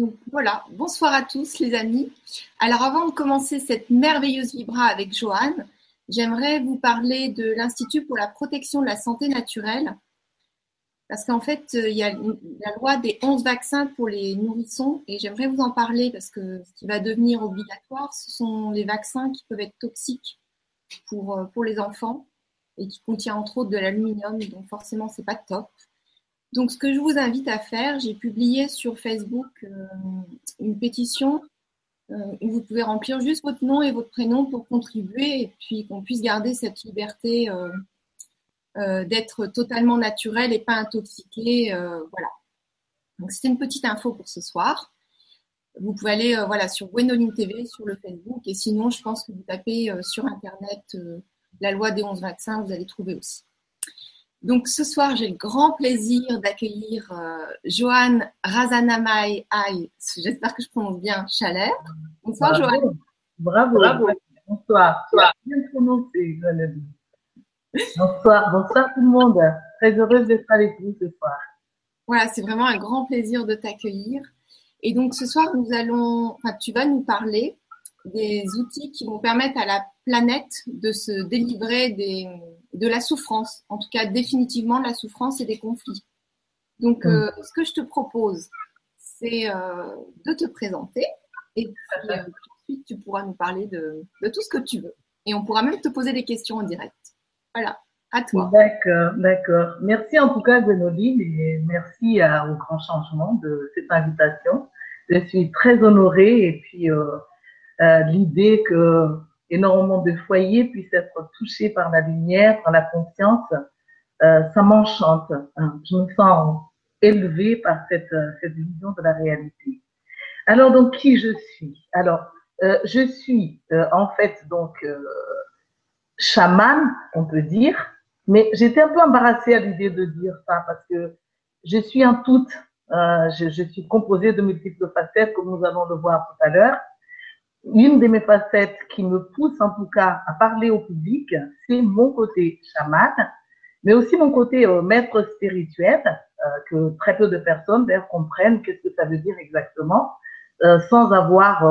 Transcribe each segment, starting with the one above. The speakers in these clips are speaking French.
Donc voilà, bonsoir à tous les amis. Alors avant de commencer cette merveilleuse vibra avec Joanne, j'aimerais vous parler de l'Institut pour la protection de la santé naturelle. Parce qu'en fait, euh, il y a la loi des 11 vaccins pour les nourrissons et j'aimerais vous en parler parce que ce qui va devenir obligatoire, ce sont les vaccins qui peuvent être toxiques pour, euh, les enfants et qui contiennent entre autres de l'aluminium, donc forcément, c'est pas top. Donc, ce que je vous invite à faire, j'ai publié sur Facebook euh, une pétition euh, où vous pouvez remplir juste votre nom et votre prénom pour contribuer et puis qu'on puisse garder cette liberté euh, d'être totalement naturel et pas intoxiqué. voilà. Donc, c'était une petite info pour ce soir. Vous pouvez aller voilà, sur Gwenoline TV, sur le Facebook, et sinon, je pense que vous tapez sur Internet la loi des 11 vaccins, vous allez trouver aussi. Donc ce soir, j'ai le grand plaisir d'accueillir euh, Joanne Razanamai Aïe, j'espère que je prononce bien, Chalère. Bonsoir Joanne. Bravo, bravo. Bonsoir. Bonsoir. Bien prononcé, Bonsoir, bonsoir tout le monde. Très heureuse d'être avec vous ce soir. Voilà, c'est vraiment un grand plaisir de t'accueillir. Et donc ce soir, nous allons, enfin, tu vas nous parler des outils qui vont permettre à la planète de se délivrer des, de la souffrance, en tout cas définitivement de la souffrance et des conflits. Donc, mm. euh, ce que je te propose, c'est euh, de te présenter et puis euh, ensuite tu pourras nous parler de, de, tout ce que tu veux. Et on pourra même te poser des questions en direct. Voilà, à toi. D'accord, d'accord. Merci en tout cas, Gwenoline, et merci au grand changement de cette invitation. Je suis très honorée et puis euh, l'idée que énormément de foyers puissent être touchés par la lumière, par la conscience, euh, ça m'enchante. Hein. Je me sens élevée par cette, euh, cette vision de la réalité. Alors donc qui je suis? Alors euh, je suis euh, en fait donc euh, chaman, on peut dire, mais j'étais un peu embarrassée à l'idée de dire ça parce que je suis un tout. Je, je, suis composée de multiples facettes, comme nous allons le voir tout à l'heure une de mes facettes qui me pousse en tout cas à parler au public, c'est mon côté chaman, mais aussi mon côté euh, maître spirituel, euh, que très peu de personnes d'ailleurs comprennent qu'est-ce que ça veut dire exactement, euh, sans avoir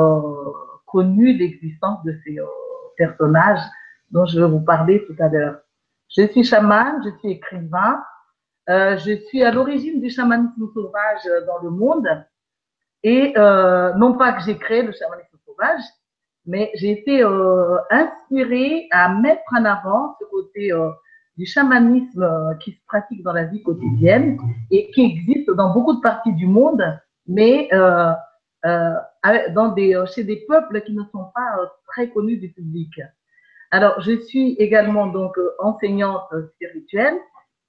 connu l'existence de ces personnages dont je vais vous parler tout à l'heure. Je suis chaman, je suis écrivain, je suis à l'origine du chamanisme sauvage dans le monde, et non pas que j'ai créé le chamanisme mais j'ai été euh, inspirée à mettre en avant ce côté euh, du chamanisme euh, qui se pratique dans la vie quotidienne et qui existe dans beaucoup de parties du monde, mais chez des peuples qui ne sont pas très connus du public. Alors, je suis également donc enseignante spirituelle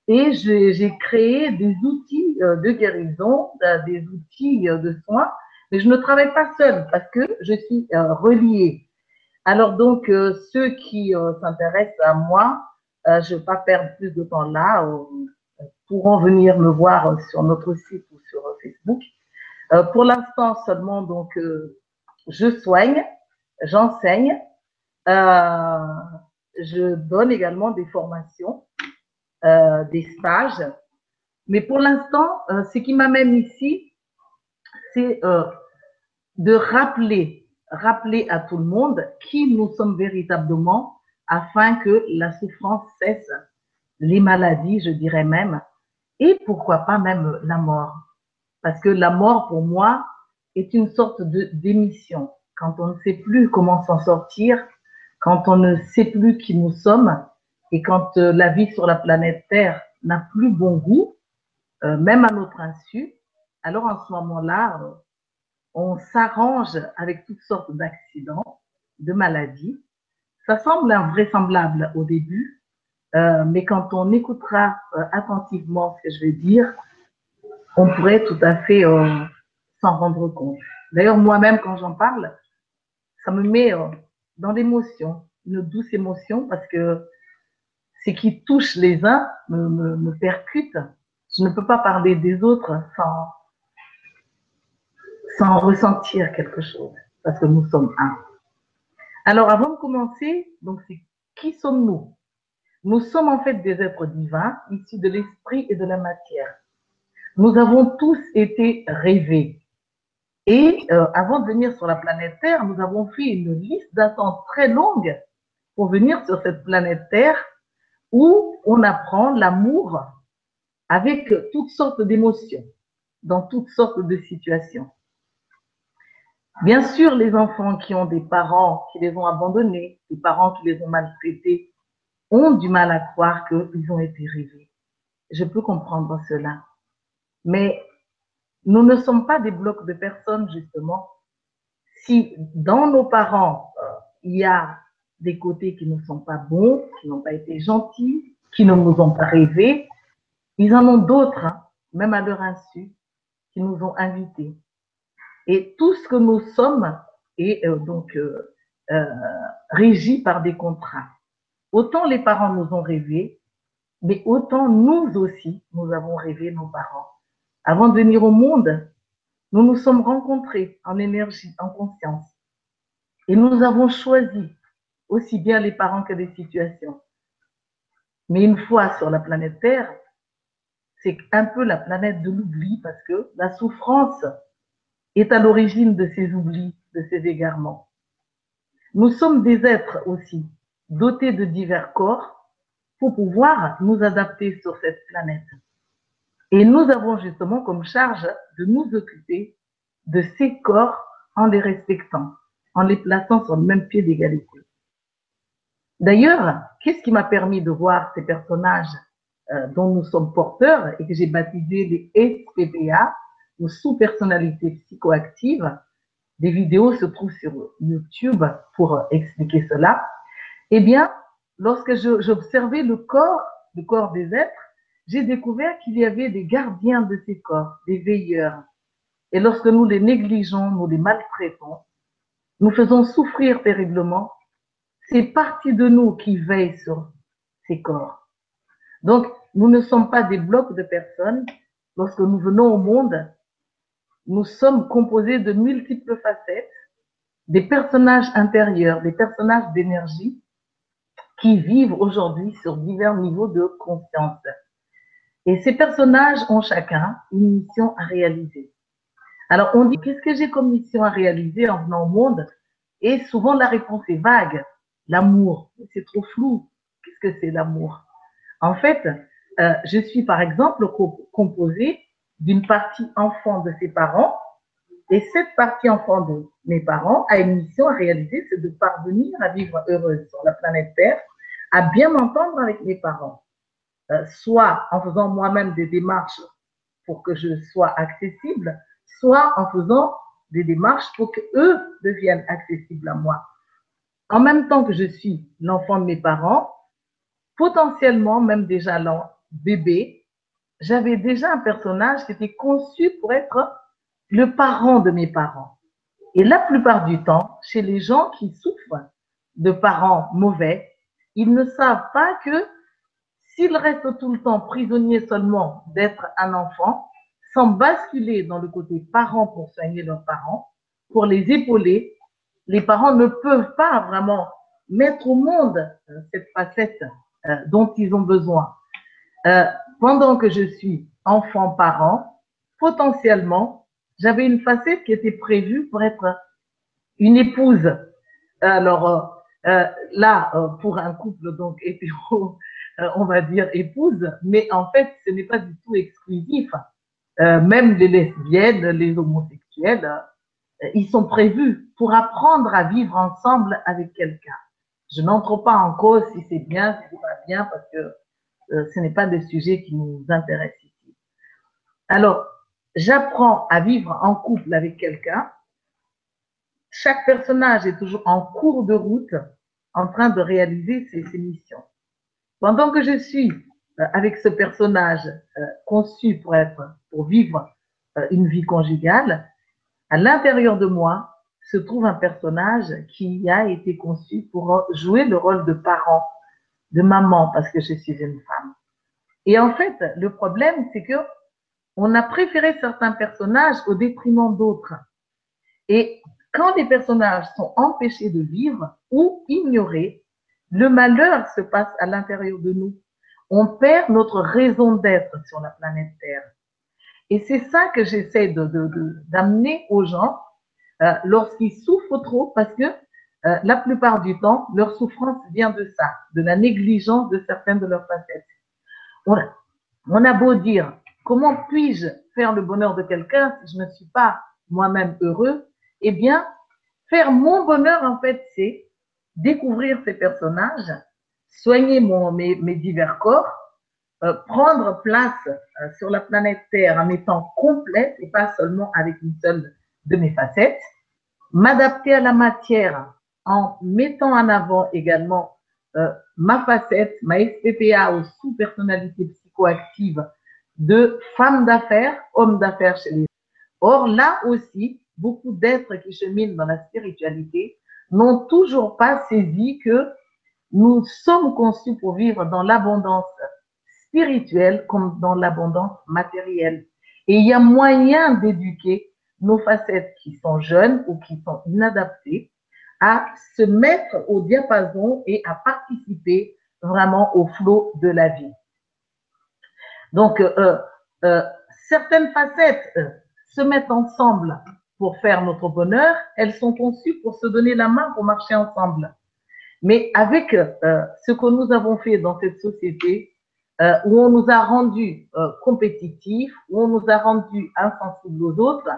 et j'ai créé des outils de guérison, des outils de soins mais je ne travaille pas seule parce que je suis euh, reliée. Alors donc, euh, ceux qui euh, s'intéressent à moi, euh, je ne vais pas perdre plus de temps là, pourront venir me voir sur notre site ou sur Facebook. pour l'instant seulement, donc, je soigne, j'enseigne, je donne également des formations, des stages. Mais pour l'instant, ce qui m'amène ici, c'est de rappeler, rappeler à tout le monde qui nous sommes véritablement afin que la souffrance cesse, les maladies, je dirais même, et pourquoi pas même la mort. Parce que la mort, pour moi, est une sorte de d'émission. Quand on ne sait plus comment s'en sortir, quand on ne sait plus qui nous sommes, et quand euh, la vie sur la planète Terre n'a plus bon goût, euh, même à notre insu, alors en ce moment-là, on s'arrange avec toutes sortes d'accidents, de maladies. Ça semble invraisemblable au début, euh, mais quand on écoutera euh, attentivement ce que je vais dire, on pourrait tout à fait euh, s'en rendre compte. D'ailleurs, moi-même, quand j'en parle, ça me met euh, dans l'émotion, une douce émotion, parce que ce qui touche les uns me, me, me percute. Je ne peux pas parler des autres sans, sans ressentir quelque chose, parce que nous sommes un. Alors, avant de commencer, donc, c'est qui sommes-nous? Nous sommes en fait des êtres divins, issus de l'esprit et de la matière. Nous avons tous été rêvés. Et euh, avant de venir sur la planète Terre, nous avons fait une liste d'attentes très longue pour venir sur cette planète Terre où on apprend l'amour avec toutes sortes d'émotions, dans toutes sortes de situations. Bien sûr, les enfants qui ont des parents qui les ont abandonnés, des parents qui les ont maltraités, ont du mal à croire qu'ils ont été rêvés. Je peux comprendre cela. Mais nous ne sommes pas des blocs de personnes, justement. Si dans nos parents, il y a des côtés qui ne sont pas bons, qui n'ont pas été gentils, qui ne nous ont pas rêvé, ils en ont d'autres, hein, même à leur insu, qui nous ont invités. Et tout ce que nous sommes est euh, donc euh, euh, régi par des contrats. Autant les parents nous ont rêvé, mais autant nous aussi, nous avons rêvé nos parents. Avant de venir au monde, nous nous sommes rencontrés en énergie, en conscience. Et nous avons choisi aussi bien les parents que les situations. Mais une fois sur la planète Terre, c'est un peu la planète de l'oubli parce que la souffrance est à l'origine de ces oublis, de ces égarements. Nous sommes des êtres aussi dotés de divers corps pour pouvoir nous adapter sur cette planète. Et nous avons justement comme charge de nous occuper de ces corps en les respectant, en les plaçant sur le même pied d'égalité. D'ailleurs, qu'est-ce qui m'a permis de voir ces personnages euh, dont nous sommes porteurs et que j'ai baptisé les SPPA, ou sous-personnalités psychoactives Des vidéos se trouvent sur YouTube pour expliquer cela. Eh bien, lorsque j'observais le corps, le corps des êtres, j'ai découvert qu'il y avait des gardiens de ces corps, des veilleurs. Et lorsque nous les négligeons, nous les maltraitons, nous faisons souffrir terriblement ces parties de nous qui veillent sur ces corps. Donc, nous ne sommes pas des blocs de personnes. Lorsque nous venons au monde, nous sommes composés de multiples facettes, des personnages intérieurs, des personnages d'énergie qui vivent aujourd'hui sur divers niveaux de conscience. Et ces personnages ont chacun une mission à réaliser. Alors on dit, qu'est-ce que j'ai comme mission à réaliser en venant au monde? Et souvent la réponse est vague. L'amour, c'est trop flou. Qu'est-ce que c'est l'amour? En fait, euh, je suis par exemple composée d'une partie enfant de ses parents et cette partie enfant de mes parents a une mission à réaliser, c'est de parvenir à vivre heureuse sur la planète Terre, à bien m'entendre avec mes parents, euh, soit en faisant moi-même des démarches pour que je sois accessible, soit en faisant des démarches pour que eux deviennent accessibles à moi. En même temps que je suis l'enfant de mes parents, potentiellement même déjà l'enfant bébé, j'avais déjà un personnage qui était conçu pour être le parent de mes parents. Et la plupart du temps, chez les gens qui souffrent de parents mauvais, ils ne savent pas que s'ils restent tout le temps prisonniers seulement d'être un enfant, sans basculer dans le côté parent pour soigner leurs parents, pour les épauler, les parents ne peuvent pas vraiment mettre au monde euh, cette facette euh, dont ils ont besoin. Euh, pendant que je suis enfant-parent, potentiellement, j'avais une facette qui était prévue pour être une épouse. Alors euh, là, euh, pour un couple donc hétéro, on va dire épouse, mais en fait, ce n'est pas du tout exclusif. même les lesbiennes, les homosexuels, ils sont prévus pour apprendre à vivre ensemble avec quelqu'un. Je n'entre pas en cause si c'est bien, si c'est pas bien, parce que euh, ce n'est pas des sujets qui nous intéressent ici. Alors, j'apprends à vivre en couple avec quelqu'un. Chaque personnage est toujours en cours de route en train de réaliser ses, missions. Pendant que je suis euh, avec ce personnage euh, conçu pour être, pour vivre une vie conjugale, à l'intérieur de moi se trouve un personnage qui a été conçu pour jouer le rôle de parent de maman parce que je suis une femme. Et en fait, le problème, c'est que on a préféré certains personnages au détriment d'autres. Et quand des personnages sont empêchés de vivre ou ignorés, le malheur se passe à l'intérieur de nous. On perd notre raison d'être sur la planète Terre. Et c'est ça que j'essaie d'amener aux gens euh, lorsqu'ils souffrent trop, parce que euh, la plupart du temps, leur souffrance vient de ça, de la négligence de certaines de leurs facettes. A, on a beau dire, comment puis-je faire le bonheur de quelqu'un si je ne suis pas moi-même heureux? Eh bien, faire mon bonheur, en fait, c'est découvrir ces personnages, soigner mon, mes, mes divers corps, euh, prendre place euh, sur la planète Terre en étant complète et pas seulement avec une seule de mes facettes, m'adapter à la matière en mettant en avant également euh, ma facette, ma SPPA ou sous-personnalité psychoactive de femme d'affaires, homme d'affaires chez les Or, là aussi, beaucoup d'êtres qui cheminent dans la spiritualité n'ont toujours pas saisi que nous sommes conçus pour vivre dans l'abondance spirituelle comme dans l'abondance matérielle. Et il y a moyen d'éduquer nos facettes qui sont jeunes ou qui sont inadaptées à se mettre au diapason et à participer vraiment au flot de la vie. Donc, euh, euh, certaines facettes euh, se mettent ensemble pour faire notre bonheur, elles sont conçues pour se donner la main pour marcher ensemble. Mais avec euh, ce que nous avons fait dans cette société, euh, où on nous a rendus compétitifs, où on nous a rendus insensibles aux autres,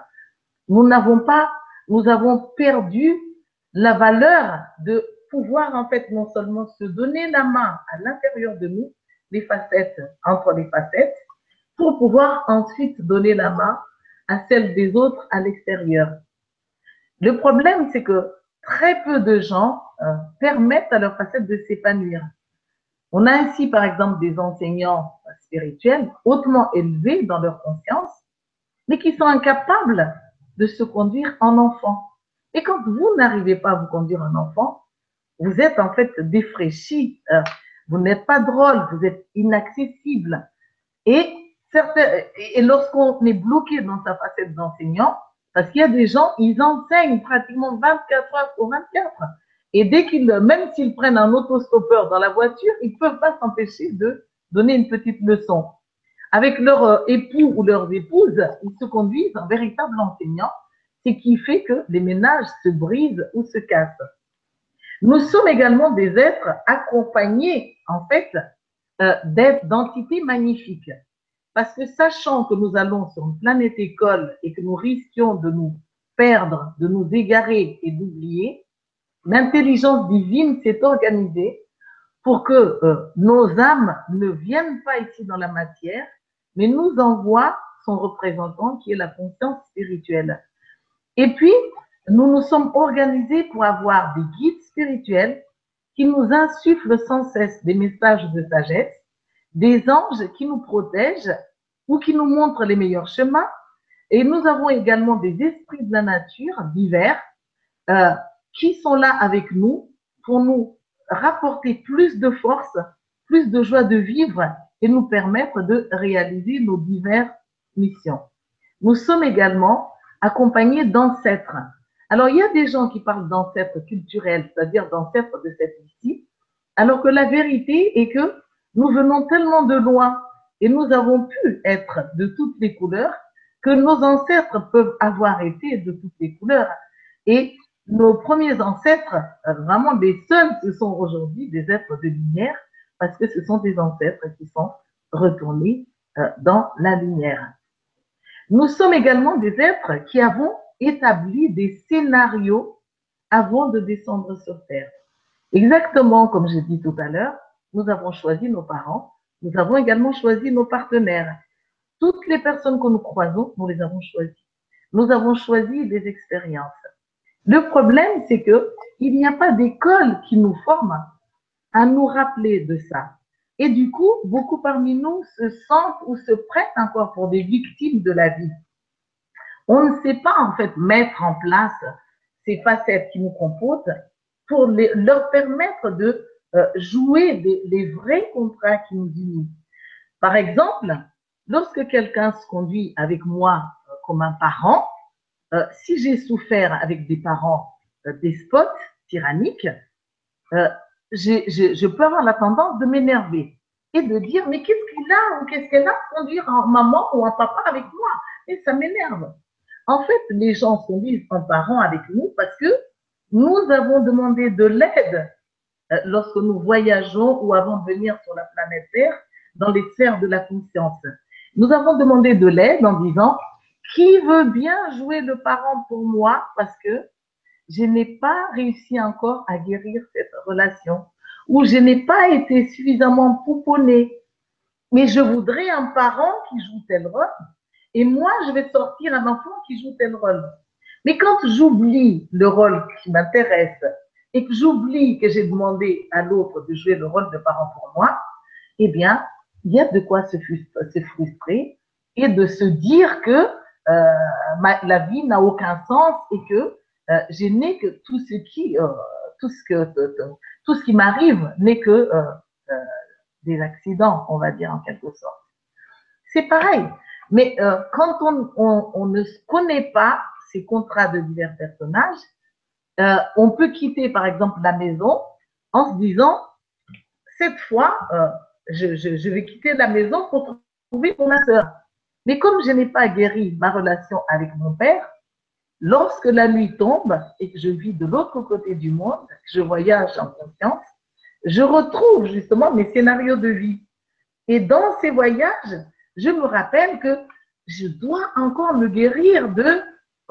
nous n'avons pas, nous avons perdu la valeur de pouvoir en fait non seulement se donner la main à l'intérieur de nous, les facettes entre les facettes, pour pouvoir ensuite donner la main à celle des autres à l'extérieur. Le problème, c'est que très peu de gens euh, permettent à leurs facettes de s'épanouir. On a ainsi, par exemple, des enseignants spirituels hautement élevés dans leur conscience, mais qui sont incapables de se conduire en enfant. Et quand vous n'arrivez pas à vous conduire en enfant, vous êtes en fait défraîchi, euh, vous n'êtes pas drôle, vous êtes inaccessible. Et, et lorsqu'on est bloqué dans sa facette d'enseignant, parce qu'il y a des gens, ils enseignent pratiquement 24 heures sur 24. Et dès qu'ils, même s'ils prennent un autostoppeur dans la voiture, ils ne peuvent pas s'empêcher de donner une petite leçon. Avec leur euh, époux ou leurs épouses, ils se conduisent en véritable enseignant, ce qui fait que les ménages se brisent ou se cassent. Nous sommes également des êtres accompagnés, en fait, euh, d'entités magnifiques. Parce que sachant que nous allons sur une planète école et que nous risquions de nous perdre, de nous égarer et d'oublier, l'intelligence divine s'est organisée pour que euh, nos âmes ne viennent pas ici dans la matière, mais nous envoie son représentant qui est la conscience spirituelle. Et puis, nous nous sommes organisés pour avoir des guides spirituels qui nous insufflent sans cesse des messages de sagesse des anges qui nous protègent ou qui nous montrent les meilleurs chemins. Et nous avons également des esprits de la nature divers euh, qui sont là avec nous pour nous rapporter plus de force, plus de joie de vivre et nous permettre de réaliser nos diverses missions. Nous sommes également accompagnés d'ancêtres. Alors, il y a des gens qui parlent d'ancêtres culturels, c'est-à-dire d'ancêtres de cette vie alors que la vérité est que nous venons tellement de loin et nous avons pu être de toutes les couleurs que nos ancêtres peuvent avoir été de toutes les couleurs. Et nos premiers ancêtres, vraiment des seuls, ce sont aujourd'hui des êtres de lumière parce que ce sont des ancêtres qui sont retournés euh, dans la lumière. Nous sommes également des êtres qui avons établi des scénarios avant de descendre sur Terre. Exactement comme j'ai dit tout à l'heure, nous avons choisi nos parents, nous avons également choisi nos partenaires. Toutes les personnes que nous croisons, nous les avons choisies. Nous avons choisi des expériences. Le problème, c'est que il n'y a pas d'école qui nous forme à nous rappeler de ça. Et du coup, beaucoup parmi nous se sentent ou se prêtent encore pour des victimes de la vie. On ne sait pas en fait mettre en place ces facettes qui nous composent pour leur permettre de euh, jouer les vrais contrats qui nous unissent. Par exemple, lorsque quelqu'un se conduit avec moi euh, comme un parent, euh, si j'ai souffert avec des parents despotes, tyranniques, je peux avoir la tendance de m'énerver. et de dire, mais qu'est-ce qu'il a ou qu'est-ce qu'elle a conduire un maman ou un papa avec moi? Et ça m'énerve. En fait, les gens sont conduisent en parents avec nous parce que nous avons demandé de l'aide euh, lorsque nous voyageons ou avant de venir sur la planète Terre dans les sphères de la conscience. Nous avons demandé de l'aide en disant, qui veut bien jouer le parent pour moi parce que je n'ai pas réussi encore à guérir cette relation ou je n'ai pas été suffisamment pouponné. Mais je voudrais un parent qui joue tel rôle et moi, je vais sortir un enfant qui joue tel rôle. Mais quand j'oublie le rôle qui m'intéresse et que j'oublie que j'ai demandé à l'autre de jouer le rôle de parent pour moi, eh bien, il y a de quoi se frustrer et de se dire que euh, la vie n'a aucun sens et que je n'ai que tout ce qui, euh, tout ce que, tout ce qui m'arrive n'est que des accidents, on va dire en quelque sorte. C'est pareil. Mais quand on, on, on, ne connaît pas ces contrats de divers personnages, euh, on peut quitter par exemple la maison en se disant cette fois euh, je, je, je, vais quitter la maison pour trouver mon ma soeur. Mais comme je n'ai pas guéri ma relation avec mon père, lorsque la nuit tombe et que je vis de l'autre côté du monde, je voyage en conscience, je retrouve justement mes scénarios de vie. Et dans ces voyages, je me rappelle que je dois encore me guérir de,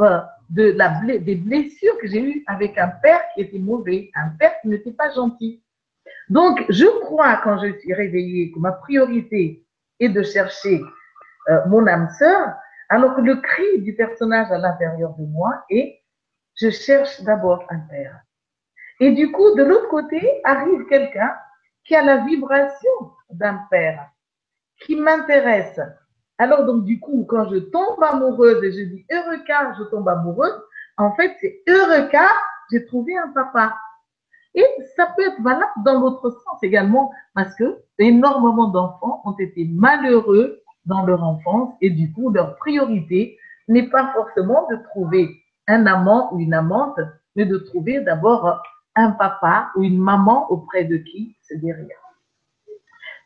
euh, de la, des blessures que j'ai eues avec un père qui était mauvais, un père qui n'était pas gentil. Donc, je crois, quand je suis réveillée, que ma priorité est de chercher euh, mon âme sœur, alors que le cri du personnage à l'intérieur de moi est je cherche d'abord un père. Et du coup, de l'autre côté, arrive quelqu'un qui a la vibration d'un père, qui m'intéresse. Alors donc du coup, quand je tombe amoureuse et je dis heureux car je tombe amoureuse, en fait c'est heureux car j'ai trouvé un papa. Et ça peut être valable dans l'autre sens également, parce que énormément d'enfants ont été malheureux dans leur enfance et du coup, leur priorité n'est pas forcément de trouver un amant ou une amante, mais de trouver d'abord un papa ou une maman auprès de qui se guérir.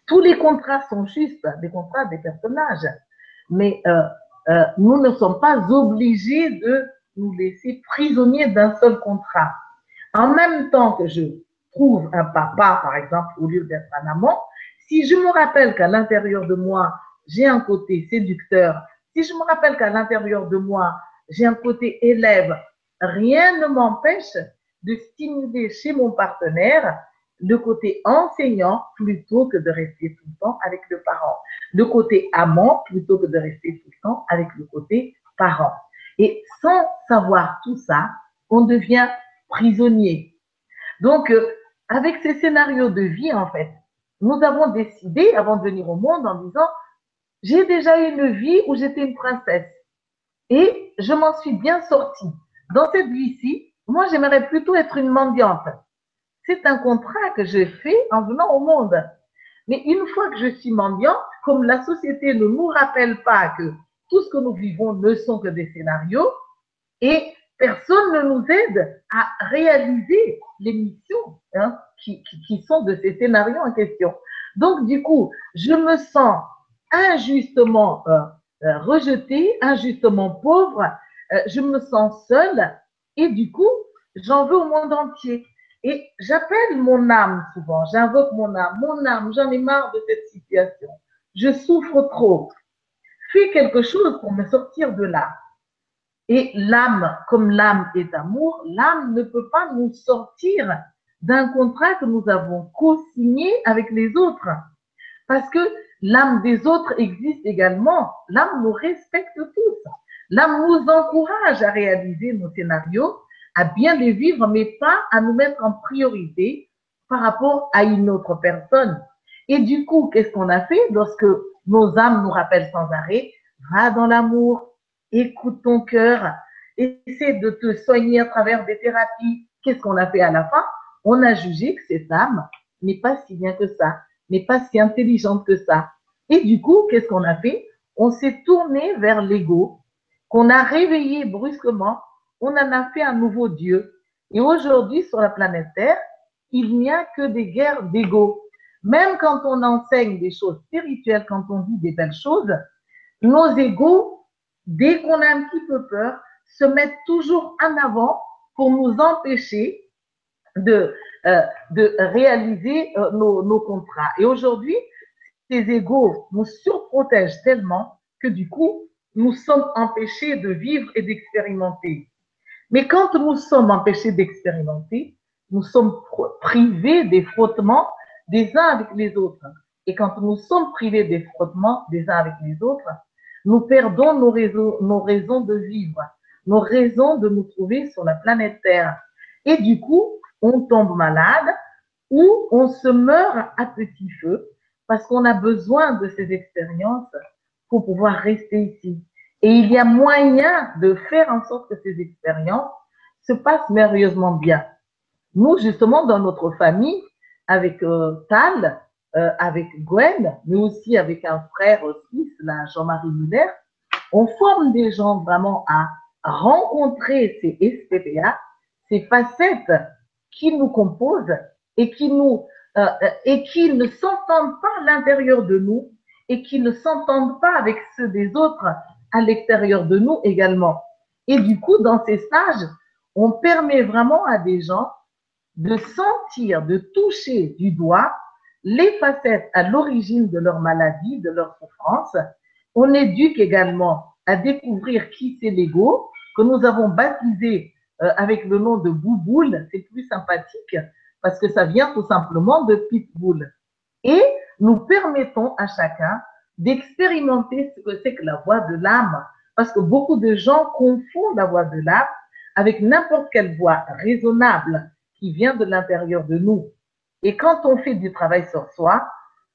Tous les contrats sont justes, des contrats des personnages, mais euh, euh, nous ne sommes pas obligés de nous laisser prisonniers d'un seul contrat. En même temps que je trouve un papa, par exemple, au lieu d'être un amant, si je me rappelle qu'à l'intérieur de moi, j'ai un côté séducteur, si je me rappelle qu'à l'intérieur de moi, j'ai un côté élève, rien ne m'empêche de stimuler chez mon partenaire le côté enseignant plutôt que de rester tout le temps avec le parent, le côté amant plutôt que de rester tout le temps avec le côté parent. Et sans savoir tout ça, on devient prisonnier. Donc, euh, avec ces scénarios de vie, en fait, nous avons décidé, avant de venir au monde, en disant, j'ai déjà eu une vie où j'étais une princesse et je m'en suis bien sortie. Dans cette vie-ci, moi, j'aimerais plutôt être une mendiante. C'est un contrat que j'ai fait en venant au monde. Mais une fois que je suis mendiante, comme la société ne nous rappelle pas que tout ce que nous vivons ne sont que des scénarios, et personne ne nous aide à réaliser les missions hein, qui, sont de ces scénarios en question. Donc, du coup, je me sens injustement euh, euh, rejetée, injustement pauvre, euh, je me sens seule et du coup, j'en veux au monde entier. Et j'appelle mon âme souvent, j'invoque mon âme, mon âme, j'en ai marre de cette situation. Je souffre trop. Fais quelque chose pour me sortir de là. Et l'âme, comme l'âme est amour, l'âme ne peut pas nous sortir d'un contrat que nous avons co-signé avec les autres. Parce que l'âme des autres existe également. L'âme nous respecte tous. L'âme nous encourage à réaliser nos scénarios, à bien les vivre, mais pas à nous mettre en priorité par rapport à une autre personne. Et du coup, qu'est-ce qu'on a fait lorsque nos âmes nous rappellent sans arrêt, va dans l'amour, écoute ton cœur, essaie de te soigner à travers des thérapies. Qu'est-ce qu'on a fait à la fin? On a jugé que cette âme n'est pas si bien que ça, n'est pas si intelligente que ça. Et du coup, qu'est-ce qu'on a fait? On s'est tourné vers l'ego, qu'on a réveillé brusquement, on en a fait un nouveau Dieu. Et aujourd'hui, sur la planète Terre, il n'y a que des guerres d'ego. même quand on enseigne des choses spirituelles, quand on dit des belles choses, nos égaux, dès qu'on a un petit peu peur, se mettent toujours en avant pour nous empêcher de, euh, de réaliser euh, nos, nos contrats. Et aujourd'hui, ces égaux nous surprotègent tellement que du coup, nous sommes empêchés de vivre et d'expérimenter. Mais quand nous sommes empêchés d'expérimenter, nous sommes privés des frottements des uns avec les autres. Et quand nous sommes privés des frottements des uns avec les autres, nous perdons nos raisons, nos raisons de vivre, nos raisons de nous trouver sur la planète Terre. Et du coup, on tombe malade ou on se meurt à petit feu parce qu'on a besoin de ces expériences pour pouvoir rester ici. Et il y a moyen de faire en sorte que ces expériences se passent merveilleusement bien. Nous, justement, dans notre famille, avec euh, Tal, euh, avec Gwen, mais aussi avec un frère là, Jean-Marie Muller, on forme des gens vraiment à rencontrer ces SPPA, ces facettes qui nous composent et qui nous euh, et qui ne s'entendent pas à l'intérieur de nous et qui ne s'entendent pas avec ceux des autres à l'extérieur de nous également. Et du coup, dans ces stages, on permet vraiment à des gens de sentir, de toucher du doigt les facettes à l'origine de leur maladie, de leur souffrance. On éduque également à découvrir qui c'est l'ego, que nous avons baptisé euh, avec le nom de Bouboule. C'est plus sympathique parce que ça vient tout simplement de Pitbull. Et nous permettons à chacun d'expérimenter ce que c'est que la voix de l'âme. Parce que beaucoup de gens confondent la voix de l'âme avec n'importe quelle voix raisonnable qui vient de l'intérieur de nous. Et quand on fait du travail sur soi,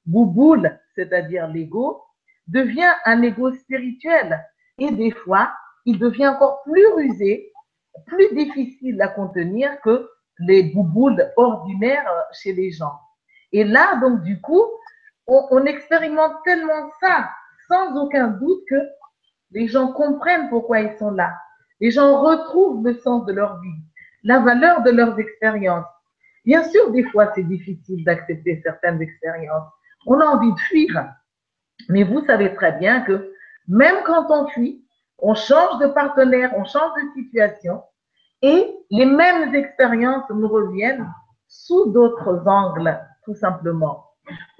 Bouboule, c'est-à-dire l'ego, devient un ego spirituel. Et des fois, il devient encore plus rusé, plus difficile à contenir que les bouboules ordinaires chez les gens. Et là, donc, du coup, on, expérimente tellement ça, sans aucun doute que les gens comprennent pourquoi ils sont là. Les gens retrouvent le sens de leur vie, la valeur de leurs expériences. Bien sûr, des fois, c'est difficile d'accepter certaines expériences. On a envie de fuir. Mais vous savez très bien que même quand on fuit, on change de partenaire, on change de situation et les mêmes expériences nous reviennent sous d'autres angles, tout simplement.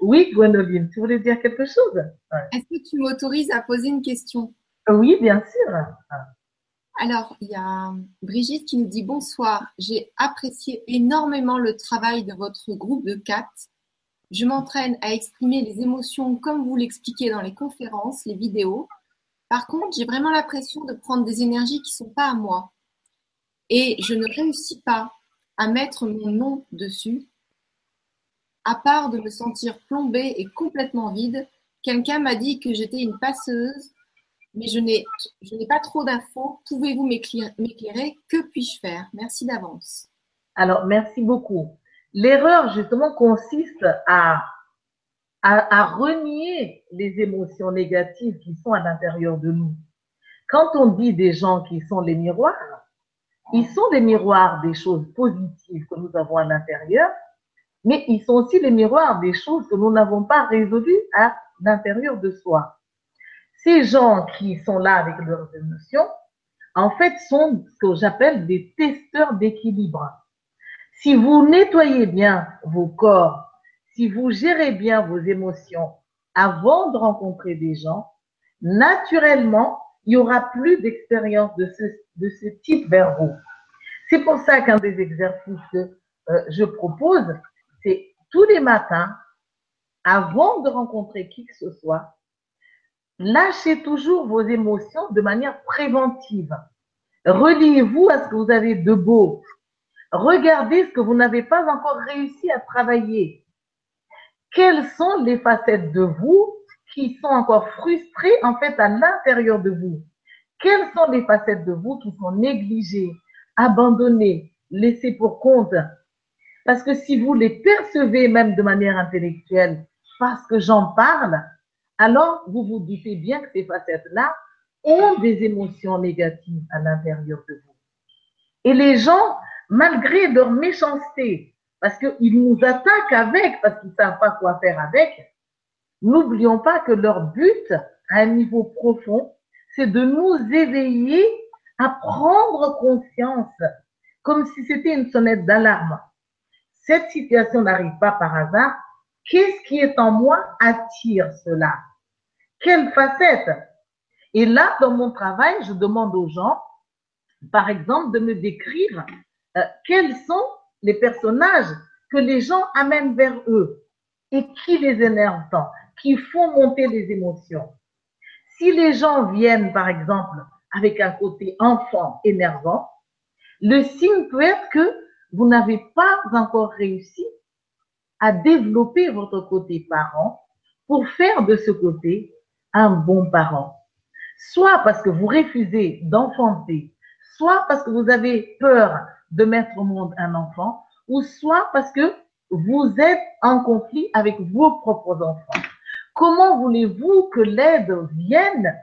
Oui, Gwenoline, tu voulais dire quelque chose? Est-ce que tu m'autorises à poser une question? Oui, bien sûr. Alors, il y a Brigitte qui nous dit bonsoir. J'ai apprécié énormément le travail de votre groupe de quatre. Je m'entraîne à exprimer les émotions comme vous l'expliquez dans les conférences, les vidéos. Par contre, j'ai vraiment l'impression de prendre des énergies qui ne sont pas à moi. Et je ne réussis pas à mettre mon nom dessus à part de me sentir plombée et complètement vide, quelqu'un m'a dit que j'étais une passeuse, mais je n'ai, pas trop d'infos. Pouvez-vous m'éclairer? Que puis-je faire? Merci d'avance. Alors, merci beaucoup. L'erreur, justement, consiste à, à, à renier les émotions négatives qui sont à l'intérieur de nous. Quand on dit des gens qui sont les miroirs, ils sont les miroirs des choses positives que nous avons à l'intérieur, mais ils sont aussi les miroirs des choses que nous n'avons pas résolues à l'intérieur de soi. Ces gens qui sont là avec leurs émotions, en fait, sont ce que j'appelle des testeurs d'équilibre. Si vous nettoyez bien vos corps, si vous gérez bien vos émotions avant de rencontrer des gens, naturellement, il n'y aura plus d'expérience de ce, de ce type vers vous. C'est pour ça qu'un des exercices que euh, je propose, c'est tous les matins, avant de rencontrer qui que ce soit, lâchez toujours vos émotions de manière préventive. Reliez-vous à ce que vous avez de beau. Regardez ce que vous n'avez pas encore réussi à travailler. Quelles sont les facettes de vous qui sont encore frustrées en fait à l'intérieur de vous? Quelles sont les facettes de vous qui sont négligées, abandonnées, laissées pour compte? Parce que si vous les percevez même de manière intellectuelle, parce que j'en parle, alors vous vous doutez bien que ces facettes-là ont des émotions négatives à l'intérieur de vous. Et les gens, malgré leur méchanceté, parce qu'ils nous attaquent avec, parce qu'ils ne savent pas quoi faire avec. N'oublions pas que leur but, à un niveau profond, c'est de nous éveiller à prendre conscience, comme si c'était une sonnette d'alarme. Cette situation n'arrive pas par hasard. Qu'est-ce qui est en moi attire cela? Quelle facette? Et là, dans mon travail, je demande aux gens, par exemple, de me décrire euh, quels sont les personnages que les gens amènent vers eux et qui les énervent tant, qui font monter les émotions. Si les gens viennent, par exemple, avec un côté enfant énervant, le signe peut être que vous n'avez pas encore réussi à développer votre côté parent pour faire de ce côté un bon parent. Soit parce que vous refusez d'enfanter, soit parce que vous avez peur de mettre au monde un enfant, ou soit parce que vous êtes en conflit avec vos propres enfants. Comment voulez-vous que l'aide vienne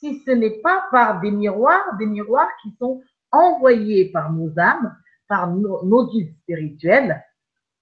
si ce n'est pas par des miroirs, des miroirs qui sont envoyés par nos âmes, par nos, guides spirituels?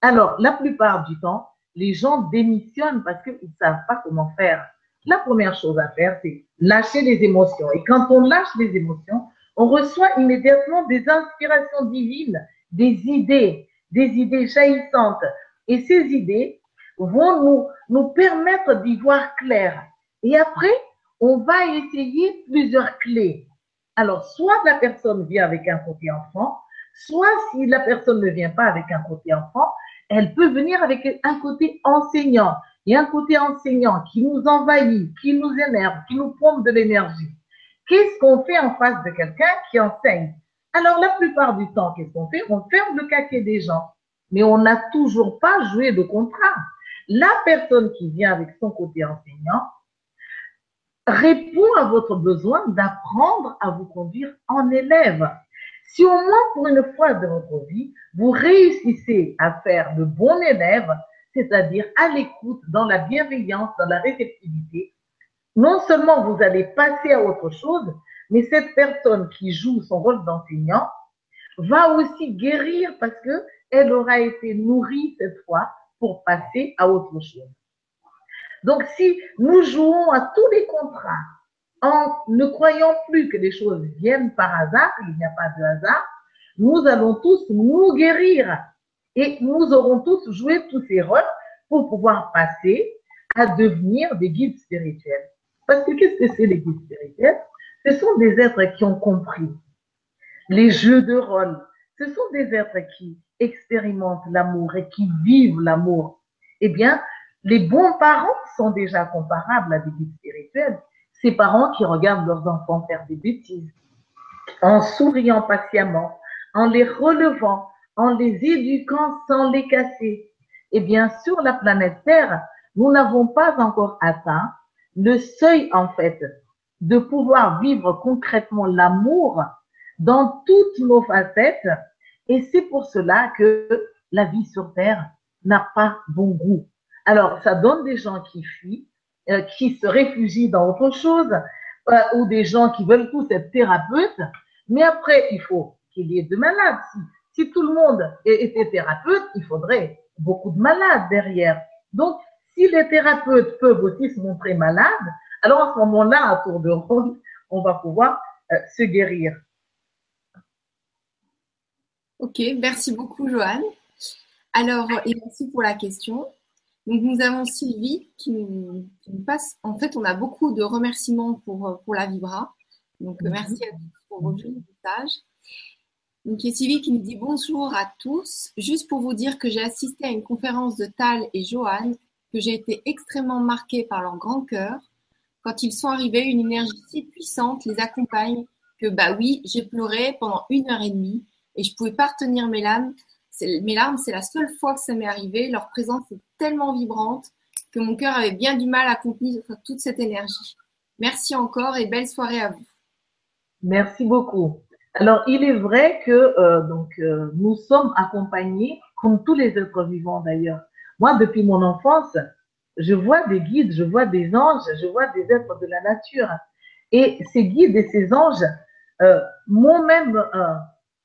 Alors, la plupart du temps, les gens démissionnent parce qu'ils ne savent pas comment faire. La première chose à faire, c'est lâcher les émotions. Et quand on lâche les émotions, on reçoit immédiatement des inspirations divines, des idées, des idées jaillissantes. Et ces idées vont nous, nous permettre d'y voir clair. Et après, on va essayer plusieurs clés. Alors, soit la personne vient avec un côté enfant, soit si la personne ne vient pas avec un côté enfant, elle peut venir avec un côté enseignant. Et un côté enseignant qui nous envahit, qui nous énerve, qui nous pompe de l'énergie. Qu'est-ce qu'on fait en face de quelqu'un qui enseigne? Alors, la plupart du temps, qu'est-ce qu'on fait? On ferme le caquet des gens. Mais on n'a toujours pas joué de contrat. La personne qui vient avec son côté enseignant répond à votre besoin d'apprendre à vous conduire en élève. Si au moins pour une fois de votre vie, vous réussissez à faire de bons élèves, c'est-à-dire à, l'écoute, dans la bienveillance, dans la réceptivité, non seulement vous allez passer à autre chose, mais cette personne qui joue son rôle d'enseignant va aussi guérir parce que elle aura été nourrie cette fois pour passer à autre chose. Donc, si nous jouons à tous les contrats en ne croyant plus que les choses viennent par hasard, il n'y a pas de hasard, nous allons tous nous guérir et nous aurons tous joué tous ces rôles pour pouvoir passer à devenir des guides spirituels. Parce que qu'est-ce que c'est les guides spirituels Ce sont des êtres qui ont compris les jeux de rôle. Ce sont des êtres qui expérimentent l'amour et qui vivent l'amour. Eh bien, les bons parents sont déjà comparables à des guides spirituels. Ces parents qui regardent leurs enfants faire des bêtises, en souriant patiemment, en les relevant, en les éduquant sans les casser. Eh bien, sur la planète Terre, nous n'avons pas encore atteint le seuil, en fait, de pouvoir vivre concrètement l'amour dans toutes nos facettes. Et c'est pour cela que la vie sur Terre n'a pas bon goût. Alors, ça donne des gens qui fuient, euh, qui se réfugient dans autre chose, euh, ou des gens qui veulent tous être thérapeutes. Mais après, il faut qu'il y ait de malades. Si, tout le monde était thérapeute, il faudrait beaucoup de malades derrière. Donc, si les thérapeutes peuvent aussi se montrer malades, alors à ce moment-là, à tour de rôle, on va pouvoir euh, se guérir. Ok, merci beaucoup, Joanne. Alors, et merci pour la question. Donc, nous avons Sylvie qui nous, passe. En fait, on a beaucoup de remerciements pour, pour la Vibra. Donc, mhm. merci à tous pour vos jolis messages. Donc, il y a Sylvie qui nous dit bonjour à tous. Juste pour vous dire que j'ai assisté à une conférence de Tal et Johan, que j'ai été extrêmement marquée par leur grand cœur. Quand ils sont arrivés, une énergie si puissante les accompagne que, bah oui, j'ai pleuré pendant une heure et demie et je pouvais pas retenir mes larmes mes larmes, c'est la seule fois que ça m'est arrivé. Leur présence est tellement vibrante que mon cœur avait bien du mal à contenir toute cette énergie. Merci encore et belle soirée à vous. Merci beaucoup. Alors, il est vrai que euh, donc euh, nous sommes accompagnés, comme tous les êtres vivants d'ailleurs. Moi, depuis mon enfance, je vois des guides, je vois des anges, je vois des êtres de la nature. Et ces guides et ces anges euh, m'ont même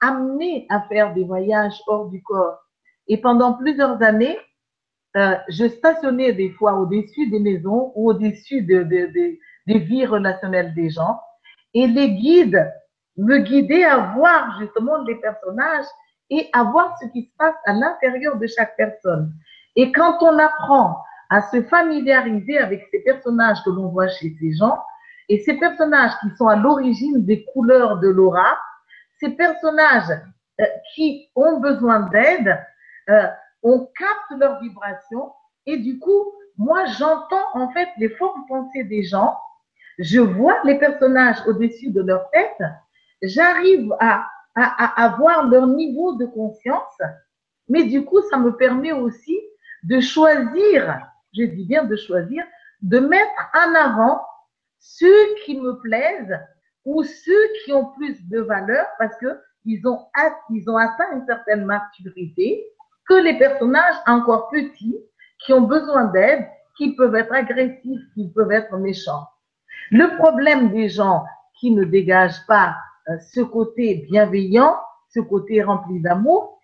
amené à faire des voyages hors du corps. Et pendant plusieurs années, euh, je stationnais des fois au-dessus des maisons ou au-dessus de, de, de, des vies relationnelles des gens. Et les guides me guidaient à voir justement les personnages et à voir ce qui se passe à l'intérieur de chaque personne. Et quand on apprend à se familiariser avec ces personnages que l'on voit chez ces gens, et ces personnages qui sont à l'origine des couleurs de l'aura, ces personnages euh, qui ont besoin d'aide, euh, on capte leur vibration et du coup, moi, j'entends en fait les formes pensées des gens, je vois les personnages au-dessus de leur tête, j'arrive à, à, à, voir leur niveau de conscience, mais du coup, ça me permet aussi de choisir, je dis bien de choisir, de mettre en avant ceux qui me plaisent ou ceux qui ont plus de valeur parce que ils ont, ils ont atteint une certaine maturité que les personnages encore petits qui ont besoin d'aide, qui peuvent être agressifs, qui peuvent être méchants. Le problème des gens qui ne dégagent pas euh, ce côté bienveillant, ce côté rempli d'amour,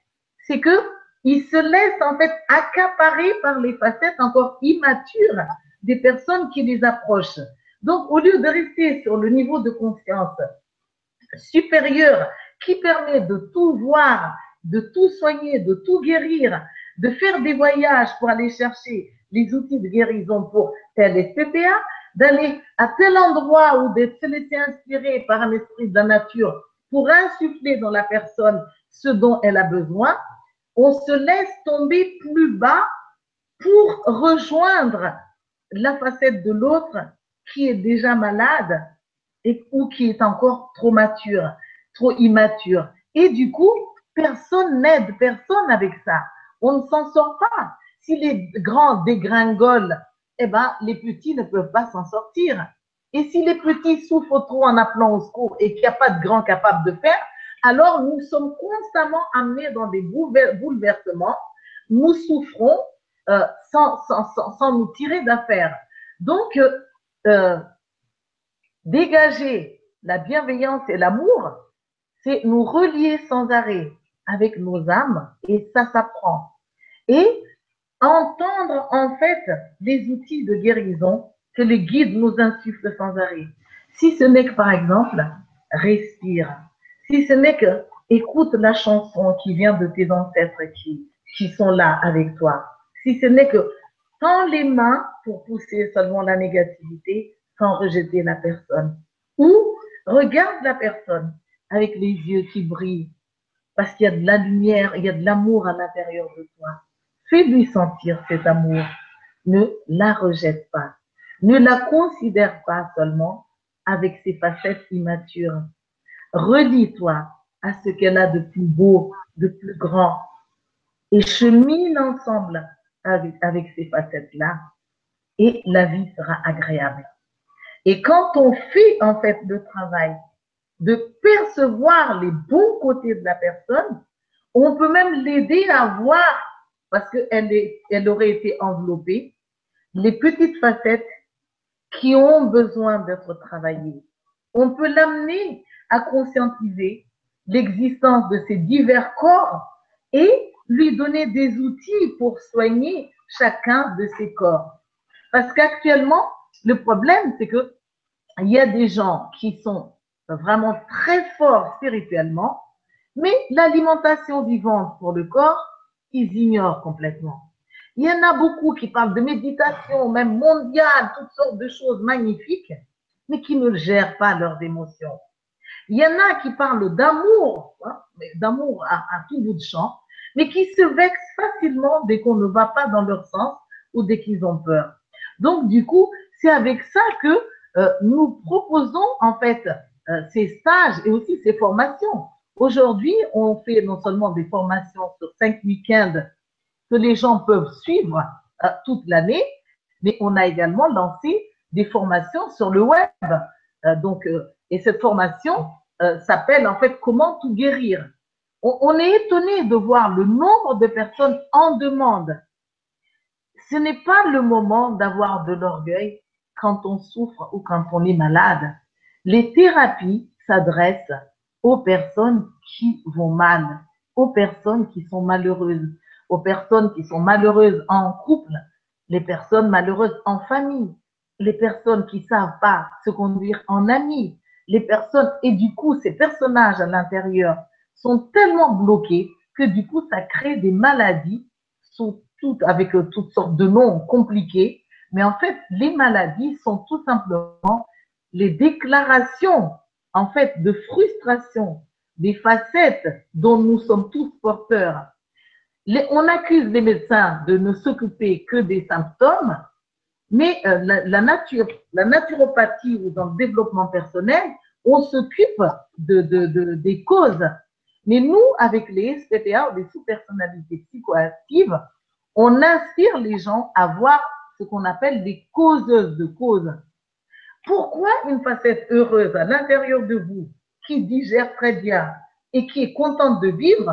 c'est que ils se laissent en fait accaparer par les facettes encore immatures des personnes qui les approchent. Donc, au lieu de rester sur le niveau de conscience supérieur qui permet de tout voir, de tout soigner, de tout guérir, de faire des voyages pour aller chercher les outils de guérison pour tel SPPA, d'aller à tel endroit ou de se laisser inspirer par un esprit de la nature pour insuffler dans la personne ce dont elle a besoin, on se laisse tomber plus bas pour rejoindre la facette de l'autre qui est déjà malade et, ou qui est encore trop mature, trop immature. Et du coup, personne n'aide personne avec ça. On ne s'en sort pas. Si les grands dégringolent, eh ben, les petits ne peuvent pas s'en sortir. Et si les petits souffrent trop en appelant au secours et qu'il n'y a pas de grands capables de faire, alors nous sommes constamment amenés dans des bouleversements. Nous souffrons euh, sans, nous tirer d'affaire. Donc, euh, euh, dégager la bienveillance et l'amour, c'est nous relier sans arrêt avec nos âmes et ça s'apprend. Et entendre en fait les outils de guérison que les guides nous insufflent sans arrêt. Si ce n'est que par exemple, respire. Si ce n'est que écoute la chanson qui vient de tes ancêtres qui, qui sont là avec toi. Si ce n'est que tends les mains pour pousser seulement la négativité sans rejeter la personne. Ou regarde la personne avec les yeux qui brillent parce qu'il y a de la lumière, il y a de l'amour à l'intérieur de toi. Fais-lui sentir cet amour. Ne la rejette pas. Ne la considère pas seulement avec ses facettes immatures. Redis-toi à ce qu'elle a de plus beau, de plus grand. Et chemine ensemble avec, ces facettes-là. Et la vie sera agréable. Et quand on fait en fait le travail de percevoir les bons côtés de la personne, on peut même l'aider à voir, parce qu'elle elle aurait été enveloppée, les petites facettes qui ont besoin d'être travaillées. On peut l'amener à conscientiser l'existence de ces divers corps et lui donner des outils pour soigner chacun de ces corps. Parce qu'actuellement, le problème, c'est que il y a des gens qui sont vraiment très forts spirituellement, mais l'alimentation vivante pour le corps, ils ignorent complètement. Il y en a beaucoup qui parlent de méditation, même mondiale, toutes sortes de choses magnifiques, mais qui ne gèrent pas leurs émotions. Il y en a qui parlent d'amour, hein, d'amour à, à, tout bout de champ, mais qui se vexent facilement dès qu'on ne va pas dans leur sens ou dès qu'ils ont peur. Donc, du coup, c'est avec ça que euh, nous proposons en fait euh, ces stages et aussi ces formations. Aujourd'hui, on fait non seulement des formations sur cinq week-ends que les gens peuvent suivre euh, toute l'année, mais on a également lancé des formations sur le web. donc, et cette formation s'appelle en fait Comment tout guérir. On, on est étonné de voir le nombre de personnes en demande. Ce n'est pas le moment d'avoir de l'orgueil, quand on souffre ou quand on est malade. Les thérapies s'adressent aux personnes qui vont mal, aux personnes qui sont malheureuses, aux personnes qui sont malheureuses en couple, les personnes malheureuses en famille, les personnes qui savent pas se conduire en amis, les personnes, et du coup, ces personnages à l'intérieur sont tellement bloqués que du coup, ça crée des maladies sous toutes, avec euh, toutes sortes de noms compliqués. Mais en fait, les maladies sont tout simplement les déclarations, en fait, de frustration, des facettes dont nous sommes tous porteurs. on accuse les médecins de ne s'occuper que des symptômes, mais euh, la, nature, la naturopathie ou dans le développement personnel, on s'occupe de, de, des causes. Mais nous, avec les SPPA ou les sous-personnalités psychoactives, on inspire les gens à voir ce qu'on appelle des causeuses de causes. Pourquoi une facette heureuse à l'intérieur de vous, qui digère très bien et qui est contente de vivre,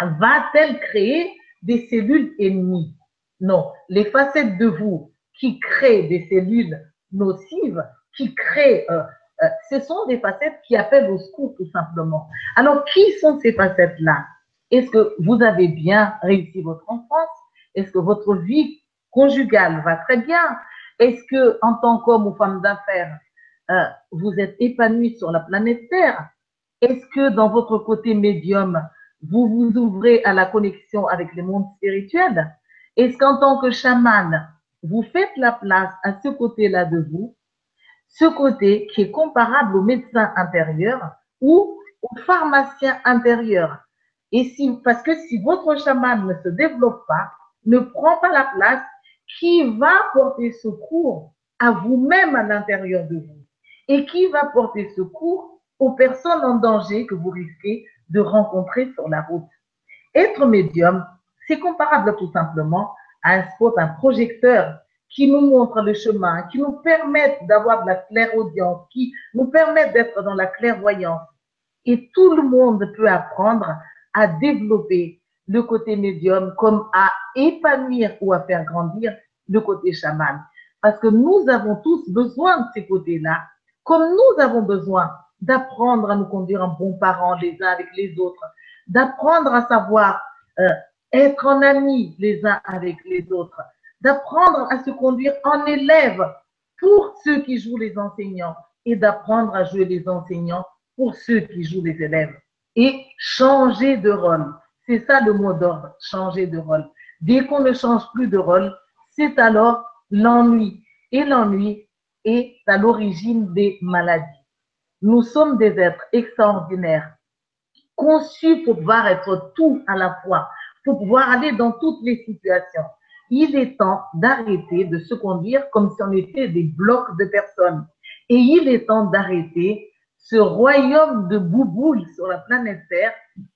va-t-elle créer des cellules ennemies? Non, les facettes de vous qui créent des cellules nocives, qui créent, euh, euh, ce sont des facettes qui appellent au secours tout simplement. Alors, qui sont ces facettes-là? Est-ce que vous avez bien réussi votre enfance? Est-ce que votre vie conjugale va très bien? Est-ce que, en tant qu'homme ou femme d'affaires, euh, vous êtes épanoui sur la planète Terre? Est-ce que dans votre côté médium, vous vous ouvrez à la connexion avec les mondes spirituels? Est-ce qu'en tant que chaman, vous faites la place à ce côté-là de vous, ce côté qui est comparable au médecin intérieur ou au pharmacien intérieur. Et si, parce que si votre chaman ne se développe pas, ne prend pas la place, qui va porter secours à vous-même à l'intérieur de vous? Et qui va porter secours aux personnes en danger que vous risquez de rencontrer sur la route? Être médium, c'est comparable tout simplement un spot, un projecteur qui nous montre le chemin, qui nous permettent d'avoir de la clairaudience, qui nous permettent d'être dans la clairvoyance. Et tout le monde peut apprendre à développer le côté médium comme à épanouir ou à faire grandir le côté chaman. Parce que nous avons tous besoin de ces côtés-là, comme nous avons besoin d'apprendre à nous conduire en bons parents les uns avec les autres, d'apprendre à savoir euh, être en amis les uns avec les autres, d'apprendre à se conduire en élève pour ceux qui jouent les enseignants et d'apprendre à jouer les enseignants pour ceux qui jouent les élèves et changer de rôle. C'est ça le mot d'ordre, changer de rôle. Dès qu'on ne change plus de rôle, c'est alors l'ennui. Et l'ennui est à l'origine des maladies. Nous sommes des êtres extraordinaires, conçus pour pouvoir être tout à la fois, pour pouvoir aller dans toutes les situations. Il est temps d'arrêter de se conduire comme si on était des blocs de personnes. Et il est temps d'arrêter ce royaume de bouboules sur la planète Terre,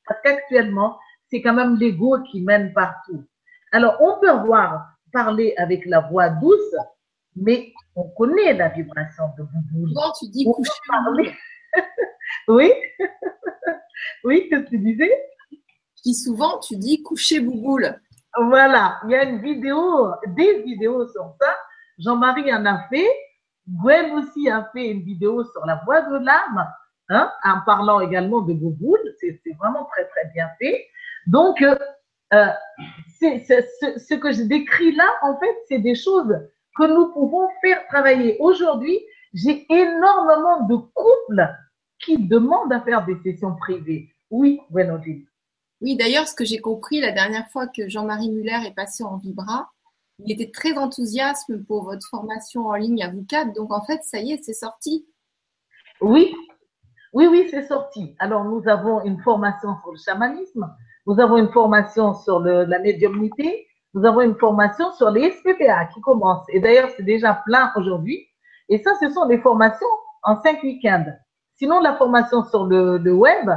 parce qu'actuellement, c'est quand même l'ego qui mène partout. Alors, on peut avoir parlé avec la voix douce, mais on connaît la vibration de Bouboule. Souvent, tu dis coucher. Oui. oui, qu'est-ce que tu disais? Dis souvent, tu dis coucher Bouboule. Voilà, il y a une vidéo, des vidéos sur ça. Jean-Marie en a fait. Gwen aussi a fait une vidéo sur la voix de l'âme, hein, en parlant également de Bouboule. C'est vraiment très, très bien fait. Donc, euh, euh ce, ce que je décris là, en fait, c'est des choses que nous pouvons faire travailler. Aujourd'hui, j'ai énormément de couples qui demandent à faire des sessions privées. Oui, Gwenodine. Oui, d'ailleurs, ce que j'ai compris la dernière fois que Jean-Marie Muller est passé en Vibra, il était très enthousiaste pour votre formation en ligne à vous. Donc, en fait, ça y est, c'est sorti. Oui, oui, oui, c'est sorti. Alors, nous avons une formation sur le chamanisme, nous avons une formation sur la médiumnité, nous avons une formation sur les SPPA qui commence. Et d'ailleurs, c'est déjà plein aujourd'hui. Et ça, ce sont des formations en cinq week-ends. Sinon, la formation sur le, web,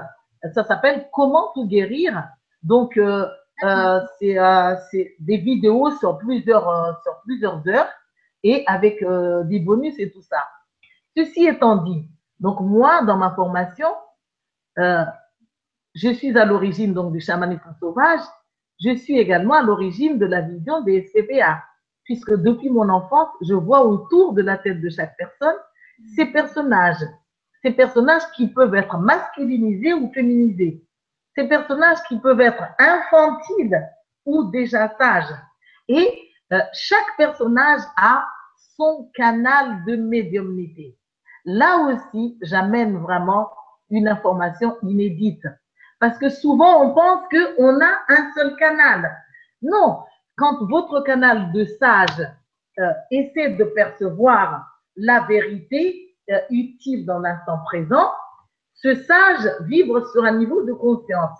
ça s'appelle Comment tout guérir. Donc, euh, euh, euh, c'est des vidéos sur plusieurs, sur plusieurs heures et avec des bonus et tout ça. Ceci étant dit, donc moi, dans ma formation, je suis à l'origine donc du chamanisme sauvage je suis également à l'origine de la vision des SPPA, puisque depuis mon enfance, je vois autour de la tête de chaque personne ces personnages, ces personnages qui peuvent être masculinisés ou féminisés, ces personnages qui peuvent être infantiles ou déjà sages. Et euh, chaque personnage a son canal de médiumnité. Là aussi, j'amène vraiment une information inédite. Parce que souvent, on pense qu'on a un seul canal. Non, quand votre canal de sage euh, essaie de percevoir la vérité utile dans l'instant présent, ce sage vibre sur un niveau de conscience.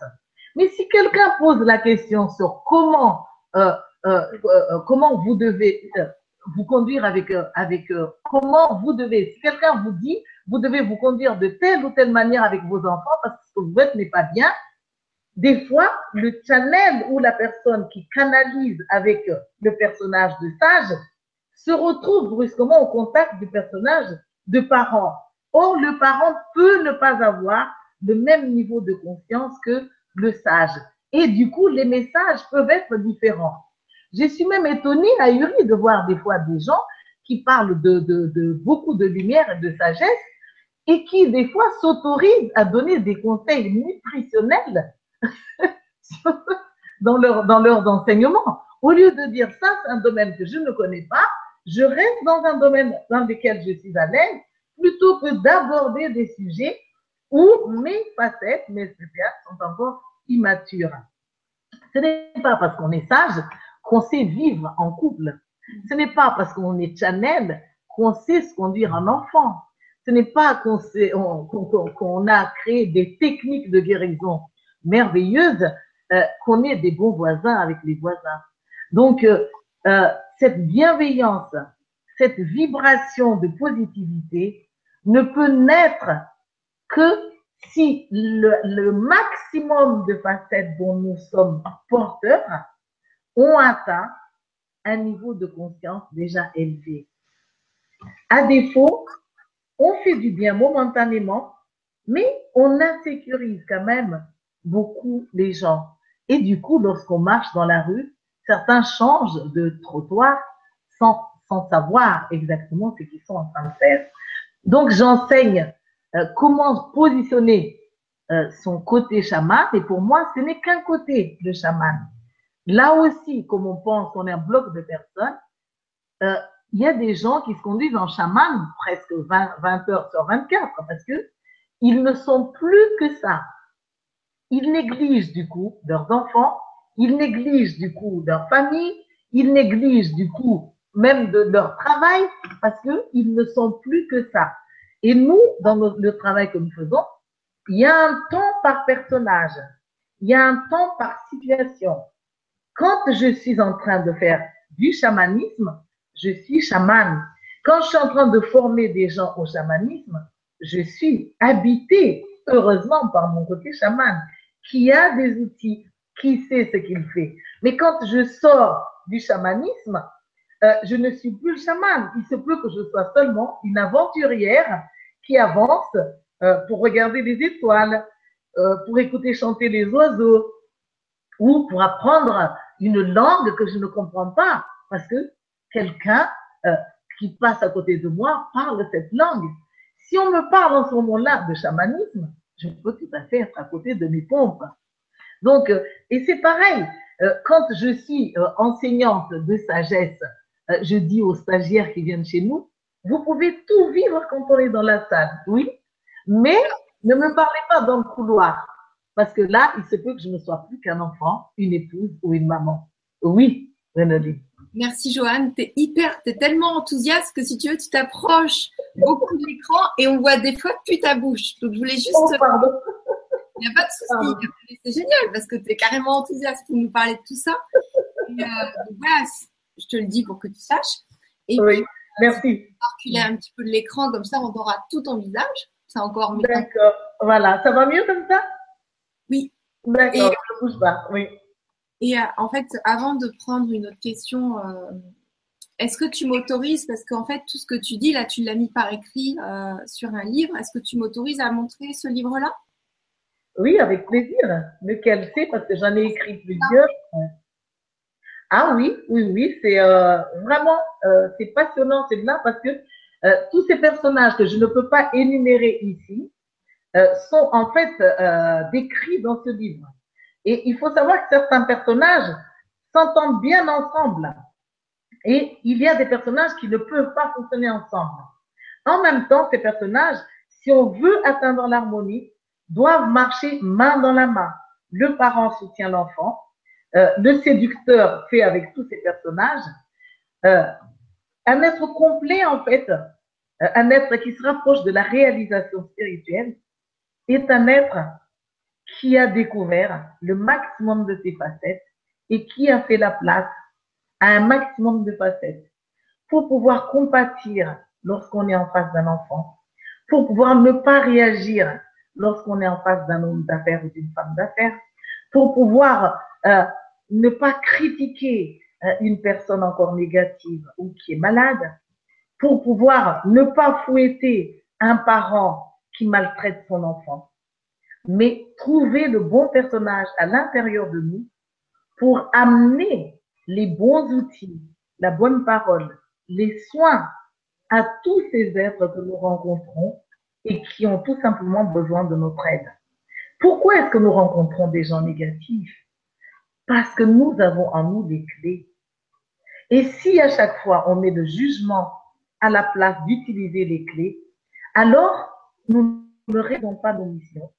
Mais si quelqu'un pose la question sur comment, euh, euh, euh comment vous devez vous conduire avec, avec comment vous devez, si quelqu'un vous dit, vous devez vous conduire de telle ou telle manière avec vos enfants parce que ce que vous faites n'est pas bien, des fois, le channel ou la personne qui canalise avec le personnage de sage se retrouve brusquement au contact du personnage de parent. Or, le parent peut ne pas avoir le même niveau de conscience que le sage. Et du coup, les messages peuvent être différents. Je suis même étonnée, ahurie de voir des fois des gens qui parlent de, beaucoup de lumière et de sagesse et qui, des fois, s'autorisent à donner des conseils nutritionnels dans leurs enseignements. Au lieu de dire ça, c'est un domaine que je ne connais pas, je reste dans un domaine dans lequel je suis à l'aise plutôt que d'aborder des sujets où mes facettes, mes spéciales sont encore immatures. Ce n'est pas parce qu'on est sage qu'on sait vivre en couple. Ce n'est pas parce qu'on est channel qu'on sait se conduire un enfant. Ce n'est pas qu'on qu'on a créé des techniques de guérison merveilleuses euh, qu'on est des bons voisins avec les voisins. Donc, euh, euh, cette bienveillance, cette vibration de positivité ne peut naître que si le, maximum de facettes dont nous sommes porteurs ont atteint un niveau de conscience déjà élevé. À défaut, on fait du bien momentanément, mais on insécurise quand même beaucoup les gens. Et du coup, lorsqu'on marche dans la rue, certains changent de trottoir sans, sans savoir exactement ce qu'ils sont en train de faire. Donc, j'enseigne euh, comment positionner euh, son côté chaman, et pour moi, ce n'est qu'un côté de chaman. Là aussi, comme on pense qu'on est un bloc de personnes, euh, il y a des gens qui se conduisent en chaman presque 20, 20 heures sur 24 parce que ils ne sont plus que ça. Ils négligent du coup leurs enfants, ils négligent du coup leur famille, ils négligent du coup même de leur travail parce que ils ne sont plus que ça. Et nous, dans le travail que nous faisons, il y a un temps par personnage, il y a un temps par situation. Quand je suis en train de faire du chamanisme, je suis chaman. Quand je suis en train de former des gens au chamanisme, je suis habité, heureusement, par mon côté chaman, qui a des outils, qui sait ce qu'il fait. Mais quand je sors du chamanisme, euh, je ne suis plus le chaman. Il se peut que je sois seulement une aventurière qui avance euh, pour regarder les étoiles, euh, pour écouter chanter les oiseaux ou pour apprendre une langue que je ne comprends pas parce que quelqu'un qui passe à côté de moi parle cette langue. Si on me parle en ce moment-là de chamanisme, je peux tout à fait être à côté de mes pompes. Donc, et c'est pareil, quand je suis enseignante de sagesse euh, je dis aux stagiaires qui viennent chez nous, vous pouvez tout vivre quand on est dans la salle, oui, mais ne me parlez pas dans le couloir, parce que là, il se peut que je ne sois plus qu'un enfant, une épouse ou une maman. Oui, Renée. Merci Joanne, tu es hyper, tu es tellement enthousiaste que si tu veux, tu t'approches beaucoup de l'écran et on voit des fois plus ta bouche. Donc je voulais juste. Oh, pardon. Il n'y a pas de souci. C'est génial parce que tu es carrément enthousiaste pour nous parler de tout ça. Et, euh, voilà, je te le dis pour que tu saches. Et oui, merci. reculer un petit peu de l'écran, comme ça on aura tout ton visage. C'est encore mieux. D'accord, voilà. Ça va mieux comme ça? Oui. D'accord, je bouge pas, oui. Et euh, en fait, avant de prendre une autre question, euh, est-ce que tu m'autorises, parce qu'en fait, tout ce que tu dis, là, tu l'as mis par écrit euh, sur un livre, est-ce que tu m'autorises à montrer ce livre-là? Oui, avec plaisir. Lequel c'est? Parce que j'en ai écrit plusieurs. Ah oui, oui, oui, c'est euh, vraiment, euh, c'est passionnant, bien parce que euh, tous ces personnages que je ne peux pas énumérer ici sont en fait décrits dans ce livre. Et il faut savoir que certains personnages s'entendent bien ensemble. Et il y a des personnages qui ne peuvent pas fonctionner ensemble. En même temps, ces personnages, si on veut atteindre l'harmonie, doivent marcher main dans la main. Le parent soutient l'enfant, euh, le séducteur fait avec tous ces personnages. Euh, un être complet, en fait, euh, un être qui se rapproche de la réalisation spirituelle, est un être qui a découvert le maximum de ses facettes et qui a fait la place à un maximum de facettes pour pouvoir compatir lorsqu'on est en face d'un enfant, pour pouvoir ne pas réagir lorsqu'on est en face d'un homme d'affaires ou d'une femme d'affaires, pour pouvoir euh, ne pas critiquer euh, une personne encore négative ou qui est malade, pour pouvoir ne pas fouetter un parent qui maltraite son enfant, mais trouver le bon personnage à l'intérieur de nous pour amener les bons outils, la bonne parole, les soins à tous ces êtres que nous rencontrons et qui ont tout simplement besoin de notre aide. Pourquoi est-ce que nous rencontrons des gens négatifs? Parce que nous avons en nous des clés. Et si à chaque fois on met le jugement à la place d'utiliser les clés, alors nous ne répondons pas nos missions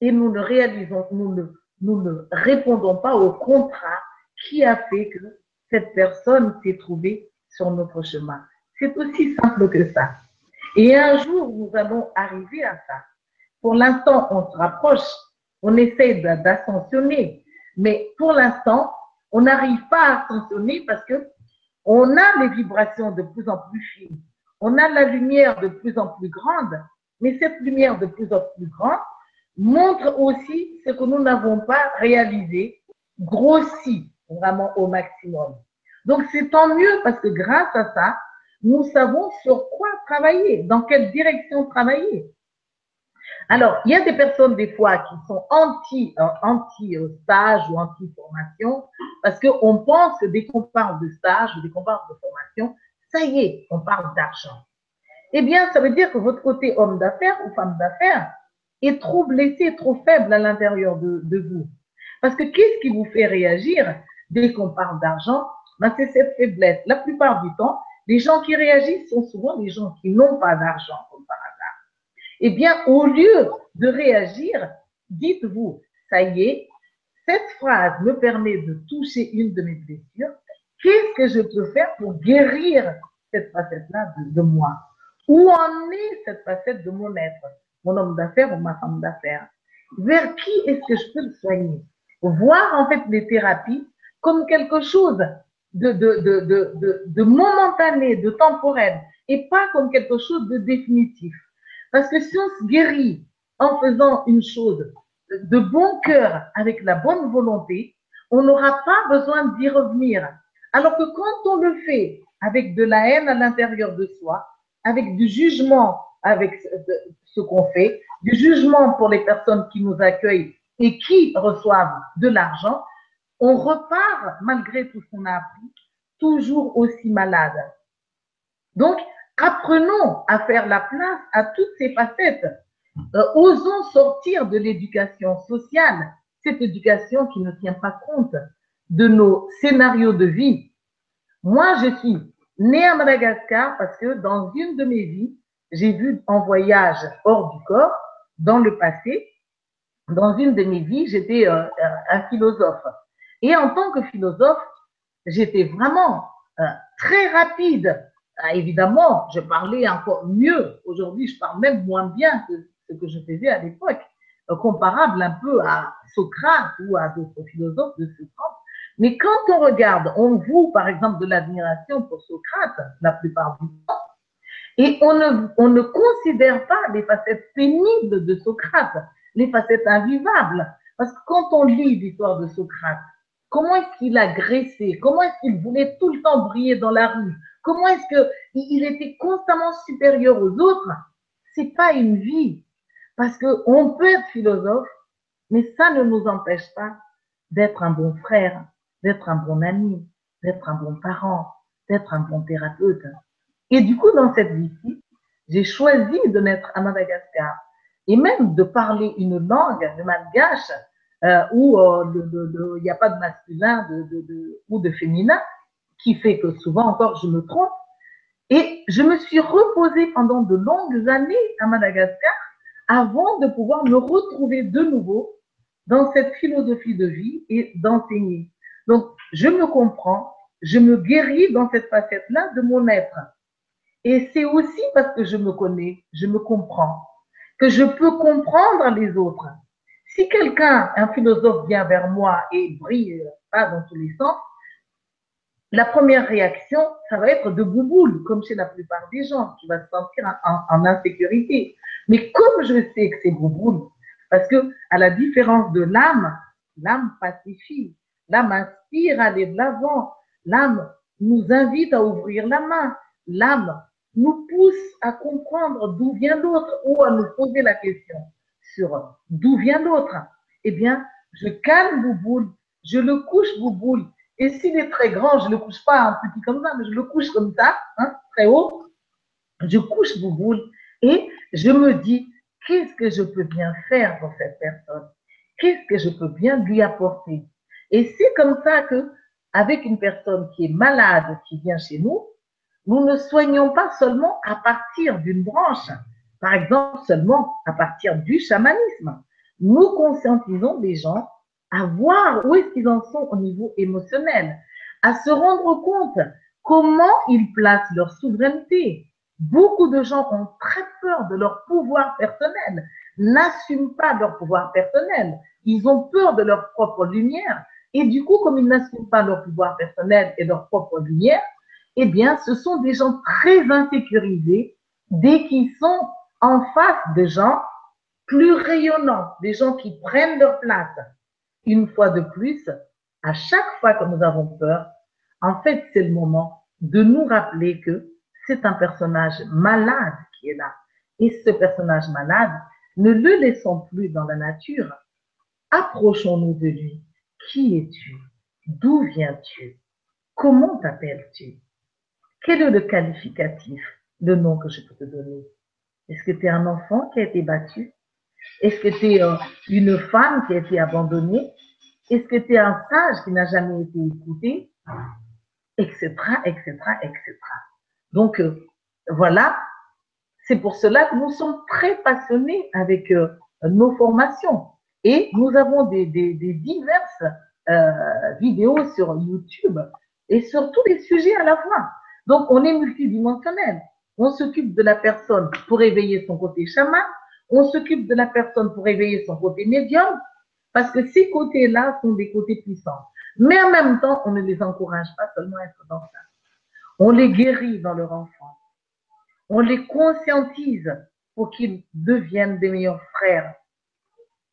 et nous ne réalisons, nous ne répondons pas au contrat qui a fait que cette personne s'est trouvée sur notre chemin. C'est aussi simple que ça. Et un jour, nous allons arriver à ça. Pour l'instant, on se rapproche, on essaie d'ascensionner, mais pour l'instant, on n'arrive pas à ascensionner parce que on a les vibrations de plus en plus fines, on a la lumière de plus en plus grande, mais cette lumière de plus en plus grande montre aussi ce que nous n'avons pas réalisé, grossi vraiment au maximum. Donc c'est tant mieux parce que grâce à ça, nous savons sur quoi travailler, dans quelle direction travailler? Alors, il y a des personnes des fois qui sont anti, euh, stage ou anti formation parce qu'on pense que dès qu'on parle de stage ou dès qu'on parle de formation, ça y est, on parle d'argent. Eh bien, ça veut dire que votre côté homme d'affaires ou femme d'affaires est trop blessé, trop faible à l'intérieur de, de vous. Parce que qu'est-ce qui vous fait réagir dès qu'on parle d'argent? Ben, C'est cette faiblesse. La plupart du temps, les gens qui réagissent sont souvent les gens qui n'ont pas d'argent, comme par hasard. Eh bien, au lieu de réagir, dites-vous, ça y est, cette phrase me permet de toucher une de mes blessures. Qu'est-ce que je peux faire pour guérir cette facette-là de, de moi? Où en est cette facette de mon être, mon homme d'affaires ou ma femme d'affaires? Vers qui est-ce que je peux le soigner? Voir en fait les thérapies comme quelque chose de, de, de, de, momentané, de temporel, et pas comme quelque chose de définitif. Parce que si on se guérit en faisant une chose de bon cœur, avec la bonne volonté, on n'aura pas besoin d'y revenir. Alors que quand on le fait avec de la haine à l'intérieur de soi, avec du jugement avec ce qu'on fait, du jugement pour les personnes qui nous accueillent et qui reçoivent de l'argent, on repart, malgré tout ce qu'on a appris, toujours aussi malade. Donc, apprenons à faire la place à toutes ces facettes. Euh, osons sortir de l'éducation sociale, cette éducation qui ne tient pas compte de nos scénarios de vie. Moi, je suis née à Madagascar parce que dans une de mes vies, j'ai vu en voyage hors du corps, dans le passé, dans une de mes vies, j'étais euh, un philosophe. Et en tant que philosophe, j'étais vraiment euh, très rapide. Ah, évidemment, je parlais encore mieux. Aujourd'hui, je parle même moins bien que ce que je faisais à l'époque, euh, comparable un peu à Socrate ou à d'autres philosophes de ce temps. Mais quand on regarde, on voue par exemple de l'admiration pour Socrate la plupart du temps, et on ne, on ne considère pas les facettes pénibles de Socrate, les facettes invivables. Parce que quand on lit l'histoire de Socrate, Comment est-ce qu'il a graissé Comment est-ce qu'il voulait tout le temps briller dans la rue? Comment est-ce qu'il était constamment supérieur aux autres? C'est pas une vie. Parce qu'on peut être philosophe, mais ça ne nous empêche pas d'être un bon frère, d'être un bon ami, d'être un bon parent, d'être un bon thérapeute. Et du coup, dans cette vie-ci, j'ai choisi de naître à Madagascar et même de parler une langue, le malgache, euh, où il n'y a pas de masculin de, ou de féminin, qui fait que souvent encore je me trompe. Et je me suis reposée pendant de longues années à Madagascar avant de pouvoir me retrouver de nouveau dans cette philosophie de vie et d'enseigner. Donc, je me comprends, je me guéris dans cette facette-là de mon être. Et c'est aussi parce que je me connais, je me comprends, que je peux comprendre les autres. Si quelqu'un, un philosophe vient vers moi et brille pas dans tous les sens, la première réaction, ça va être de bouboule, comme chez la plupart des gens, qui va se sentir en, insécurité. Mais comme je sais que c'est bouboule, parce que à la différence de l'âme, l'âme pacifie, l'âme inspire à aller de l'avant, l'âme nous invite à ouvrir la main, l'âme nous pousse à comprendre d'où vient l'autre ou à nous poser la question d'où vient l'autre. Eh bien, je calme Bouboule, je le couche Bouboule. Et s'il est très grand, je ne le couche pas un petit comme ça, mais je le couche comme ça, hein, très haut. Je couche Bouboule et je me dis, qu'est-ce que je peux bien faire pour cette personne? Qu'est-ce que je peux bien lui apporter? Et c'est comme ça que, avec une personne qui est malade, qui vient chez nous, nous ne soignons pas seulement à partir d'une branche, par exemple seulement à partir du chamanisme. Nous conscientisons les gens à voir où est-ce qu'ils en sont au niveau émotionnel, à se rendre compte comment ils placent leur souveraineté. Beaucoup de gens ont très peur de leur pouvoir personnel, n'assument pas leur pouvoir personnel. Ils ont peur de leur propre lumière. Et du coup, comme ils n'assument pas leur pouvoir personnel et leur propre lumière, eh bien, ce sont des gens très insécurisés dès qu'ils sont en face de gens plus rayonnants, des gens qui prennent leur place. Une fois de plus, à chaque fois que nous avons peur, en fait, c'est le moment de nous rappeler que c'est un personnage malade qui est là. Et ce personnage malade, ne le laissons plus dans la nature. Approchons-nous de lui. Qui es-tu? D'où viens-tu? Comment t'appelles-tu? Quel est le qualificatif, le nom que je peux te donner? Est-ce que tu es un enfant qui a été battu? Est-ce que tu es euh, une femme qui a été abandonnée? Est-ce que tu es un sage qui n'a jamais été écouté? Etc., etc., etc. Donc, euh, voilà, c'est pour cela que nous sommes très passionnés avec euh, nos formations. Et nous avons des, des, des diverses vidéos sur YouTube et sur tous les sujets à la fois. Donc, on est multidimensionnel. On s'occupe de la personne pour éveiller son côté chaman, on s'occupe de la personne pour éveiller son côté médium, parce que ces côtés-là sont des côtés puissants. Mais en même temps, on ne les encourage pas seulement à être dans ça. On les guérit dans leur enfance. On les conscientise pour qu'ils deviennent des meilleurs frères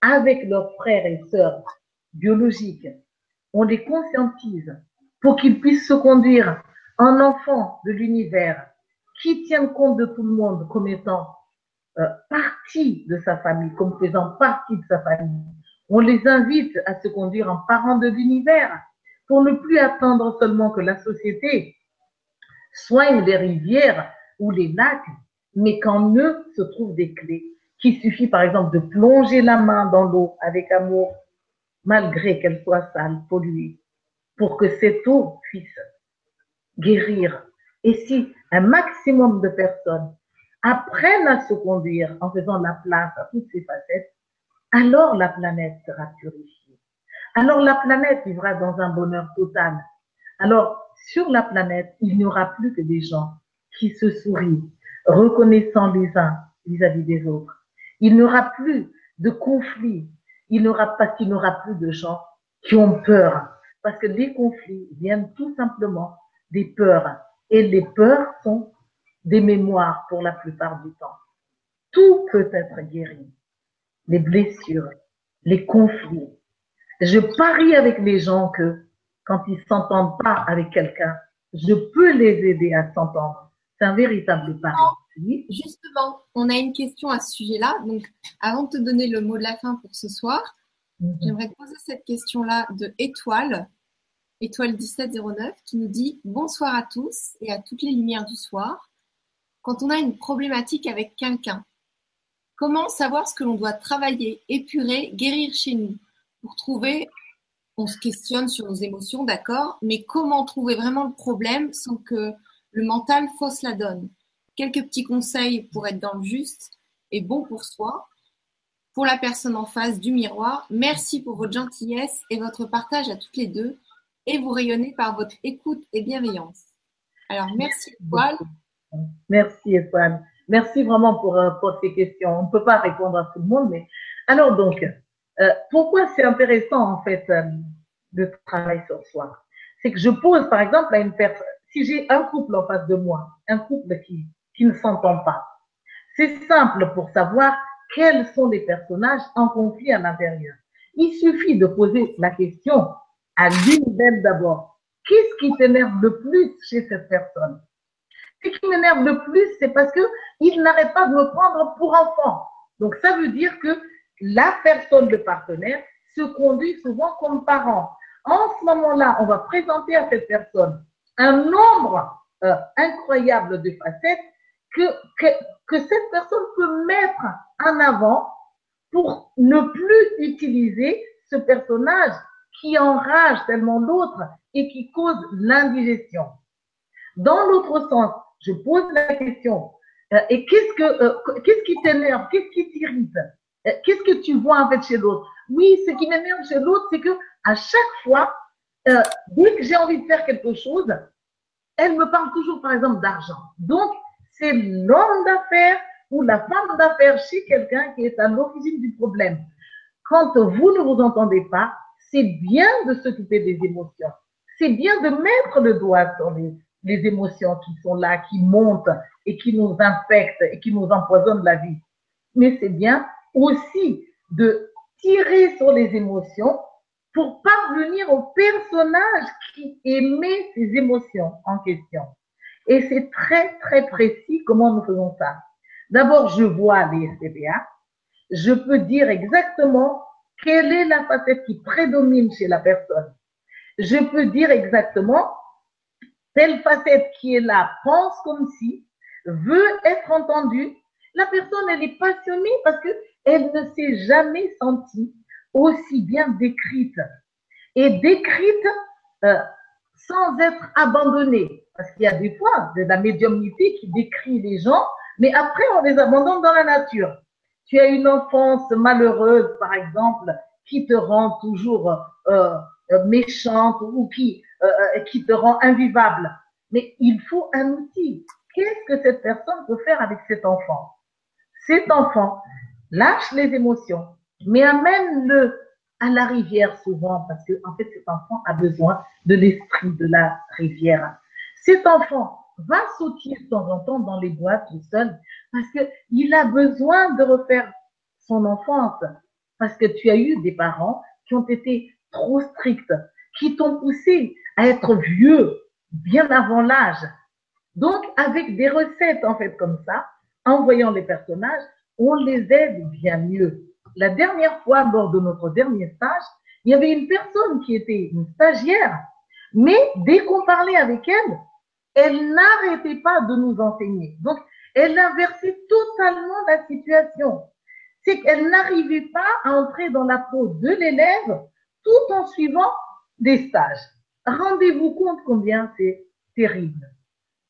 avec leurs frères et sœurs biologiques. On les conscientise pour qu'ils puissent se conduire un enfant de l'univers qui tient compte de tout le monde comme étant euh, partie de sa famille, comme faisant partie de sa famille. On les invite à se conduire en parents de l'univers pour ne plus attendre seulement que la société soigne les rivières ou les lacs, mais qu'en eux se trouvent des clés. Qu'il suffit par exemple de plonger la main dans l'eau avec amour, malgré qu'elle soit sale, polluée, pour que cette eau puisse guérir. Et si un maximum de personnes apprennent à se conduire en faisant la place à toutes ces facettes, alors la planète sera purifiée. Alors la planète vivra dans un bonheur total. Alors sur la planète, il n'y aura plus que des gens qui se sourient, reconnaissant les uns vis-à-vis des autres. Il n'y aura plus de conflits. Il n'y aura pas n'y aura plus de gens qui ont peur. Parce que les conflits viennent tout simplement des peurs. Et les peurs sont des mémoires pour la plupart du temps. Tout peut être guéri. Les blessures, les conflits. Je parie avec les gens que quand ils s'entendent pas avec quelqu'un, je peux les aider à s'entendre. C'est un véritable pari. Justement, on a une question à ce sujet-là. Donc, avant de te donner le mot de la fin pour ce soir, mhm. j'aimerais poser cette question-là de Étoile étoile 1709, qui nous dit Bonsoir à tous et à toutes les lumières du soir. Quand on a une problématique avec quelqu'un, comment savoir ce que l'on doit travailler, épurer, guérir chez nous pour trouver, on se questionne sur nos émotions, d'accord, mais comment trouver vraiment le problème sans que le mental fausse la donne? Quelques petits conseils pour être dans le juste et bon pour soi. Pour la personne en face du miroir, merci pour votre gentillesse et votre partage à toutes les deux et vous rayonnez par votre écoute et bienveillance. Alors, merci Étoile. Merci Étoile. Merci vraiment pour, euh, pour ces questions. On ne peut pas répondre à tout le monde, mais alors donc, euh, pourquoi c'est intéressant en fait euh, de travailler sur soi? C'est que je pose par exemple à une personne, si j'ai un couple en face de moi, un couple qui, qui ne s'entend pas, c'est simple pour savoir quels sont les personnages en conflit à l'intérieur. Il suffit de poser la question à l'une d'elles d'abord. Qu'est-ce qui t'énerve le plus chez cette personne? Ce qui m'énerve le plus, c'est parce que il n'arrête pas de me prendre pour enfant. Donc ça veut dire que la personne, le partenaire, se conduit souvent comme parent. En ce moment-là, on va présenter à cette personne un nombre euh, incroyable de facettes que, que, que cette personne peut mettre en avant pour ne plus utiliser ce personnage qui enrage tellement l'autre et qui cause l'indigestion. Dans l'autre sens, je pose la question, euh, et qu'est-ce que euh, qu'est-ce qui t'énerve, qu'est-ce qui t'irrite, euh, qu'est-ce que tu vois en fait chez l'autre? Oui, ce qui m'énerve chez l'autre, c'est que à chaque fois, dès que j'ai envie de faire quelque chose, elle me parle toujours, par exemple, d'argent. Donc, c'est l'homme d'affaires ou la femme d'affaires chez quelqu'un qui est à l'origine du problème. Quand vous ne vous entendez pas, c'est bien de s'occuper des émotions. C'est bien de mettre le doigt sur les, émotions qui sont là, qui montent et qui nous infectent et qui nous empoisonnent la vie. Mais c'est bien aussi de tirer sur les émotions pour parvenir au personnage qui émet ces émotions en question. Et c'est très, très précis comment nous faisons ça. D'abord, je vois les SPA. Je peux dire exactement quelle est la facette qui prédomine chez la personne? Je peux dire exactement telle facette qui est là pense comme si, veut être entendue. La personne, elle est passionnée parce que elle ne s'est jamais sentie aussi bien décrite et décrite euh, sans être abandonnée. Parce qu'il y a des fois de la médiumnité qui décrit les gens, mais après on les abandonne dans la nature. Tu as une enfance malheureuse, par exemple, qui te rend toujours euh, euh méchante ou qui, euh, euh, qui te rend invivable. Mais il faut un outil. Qu'est-ce que cette personne peut faire avec cet enfant? Cet enfant lâche les émotions, mais amène-le à la rivière souvent, parce que en fait cet enfant a besoin de l'esprit de la rivière. Cet enfant va sauter de temps en temps dans les bois tout seul, parce que il a besoin de refaire son enfance, parce que tu as eu des parents qui ont été trop stricts, qui t'ont poussé à être vieux bien avant l'âge. Donc, avec des recettes en fait comme ça, en voyant les personnages, on les aide bien mieux. La dernière fois, lors de notre dernier stage, il y avait une personne qui était une stagiaire, mais dès qu'on parlait avec elle, elle n'arrêtait pas de nous enseigner. Donc, elle inversait totalement la situation. C'est qu'elle n'arrivait pas à entrer dans la peau de l'élève tout en suivant des stages. Rendez-vous compte combien c'est terrible.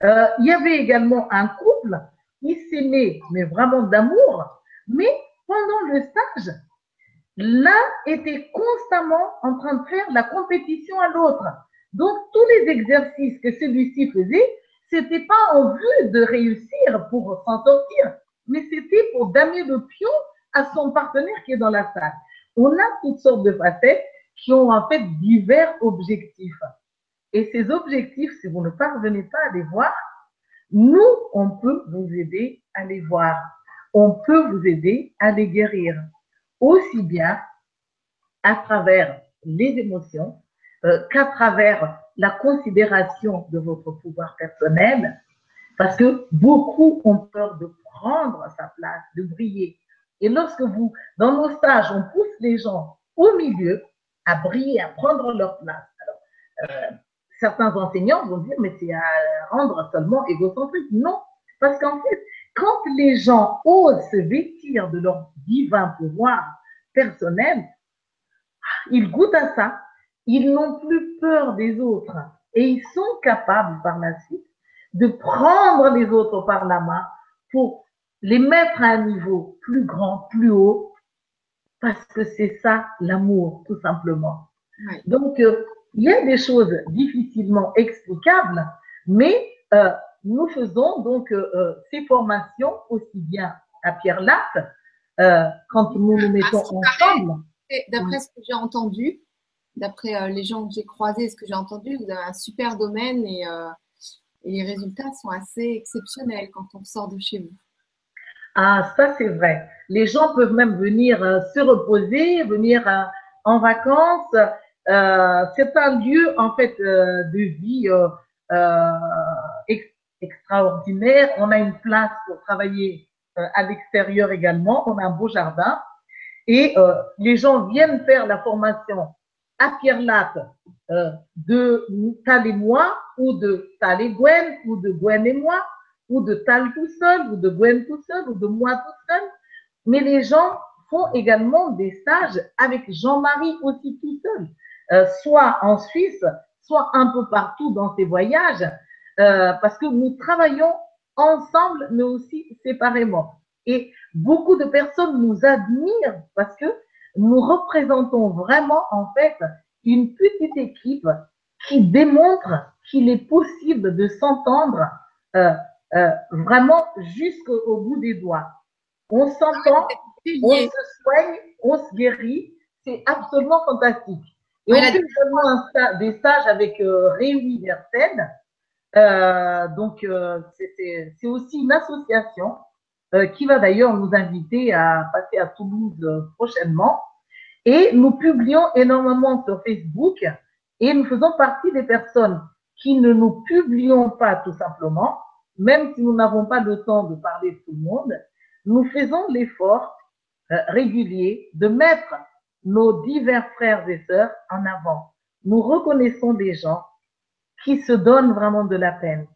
Euh, il y avait également un couple qui s'aimait, mais vraiment d'amour, mais pendant le stage, l'un était constamment en train de faire la compétition à l'autre. Donc, tous les exercices que celui-ci faisait, c'était pas en vue de réussir pour s'en sortir, mais c'était pour damer le pion à son partenaire qui est dans la salle. On a toutes sortes de facettes qui ont en fait divers objectifs. Et ces objectifs, si vous ne parvenez pas à les voir, nous, on peut vous aider à les voir. On peut vous aider à les guérir. Aussi bien à travers les émotions euh, qu'à travers la considération de votre pouvoir personnel, parce que beaucoup ont peur de prendre sa place, de briller. Et lorsque vous, dans nos stages, on pousse les gens au milieu à briller, à prendre leur place. Alors, euh, certains enseignants vont dire, mais c'est à rendre seulement égocentrique. Non, parce qu'en fait, quand les gens osent se vêtir de leur divin pouvoir personnel, ils goûtent à ça, ils n'ont plus peur des autres et ils sont capables par la suite de prendre les autres par la main pour les mettre à un niveau plus grand, plus haut, parce que c'est ça l'amour, tout simplement. Donc, euh, il y a des choses difficilement explicables, mais euh, nous faisons donc euh, ces formations aussi bien à Pierre Latte, quand nous nous mettons ensemble. D'après ce que j'ai entendu, d'après les gens que j'ai croisés, ce que j'ai entendu, vous avez un super domaine et, et les résultats sont assez exceptionnels quand on sort de chez vous. Ah, ça c'est vrai. Les gens peuvent même venir euh, se reposer, venir euh, en vacances. Euh, c'est un lieu en fait de vie extraordinaire. On a une place pour travailler à l'extérieur également. On a un beau jardin et les gens viennent faire la formation à Pierre Latte de Tal et moi ou de Tal et Gwen ou de Gwen et moi ou de Tal tout seul, ou de Gwen tout seul, ou de moi tout seul. Mais les gens font également des stages avec Jean-Marie aussi tout seul, euh, soit en Suisse, soit un peu partout dans ses voyages, euh, parce que nous travaillons ensemble, mais aussi séparément. Et beaucoup de personnes nous admirent parce que nous représentons vraiment, en fait, une petite équipe qui démontre qu'il est possible de s'entendre euh, euh, vraiment jusqu'au bout des doigts. On s'entend, on se soigne, on se guérit. C'est absolument fantastique. Et on fait également des stages avec euh, Réuniversel. Euh, donc, euh, c'est aussi une association qui va d'ailleurs nous inviter à passer à Toulouse prochainement. Et nous publions énormément sur Facebook et nous faisons partie des personnes qui ne nous publions pas tout simplement, même si nous n'avons pas le temps de parler de tout le monde, nous faisons l'effort euh, régulier de mettre nos divers frères et sœurs en avant. Nous reconnaissons des gens qui se donnent vraiment de la peine,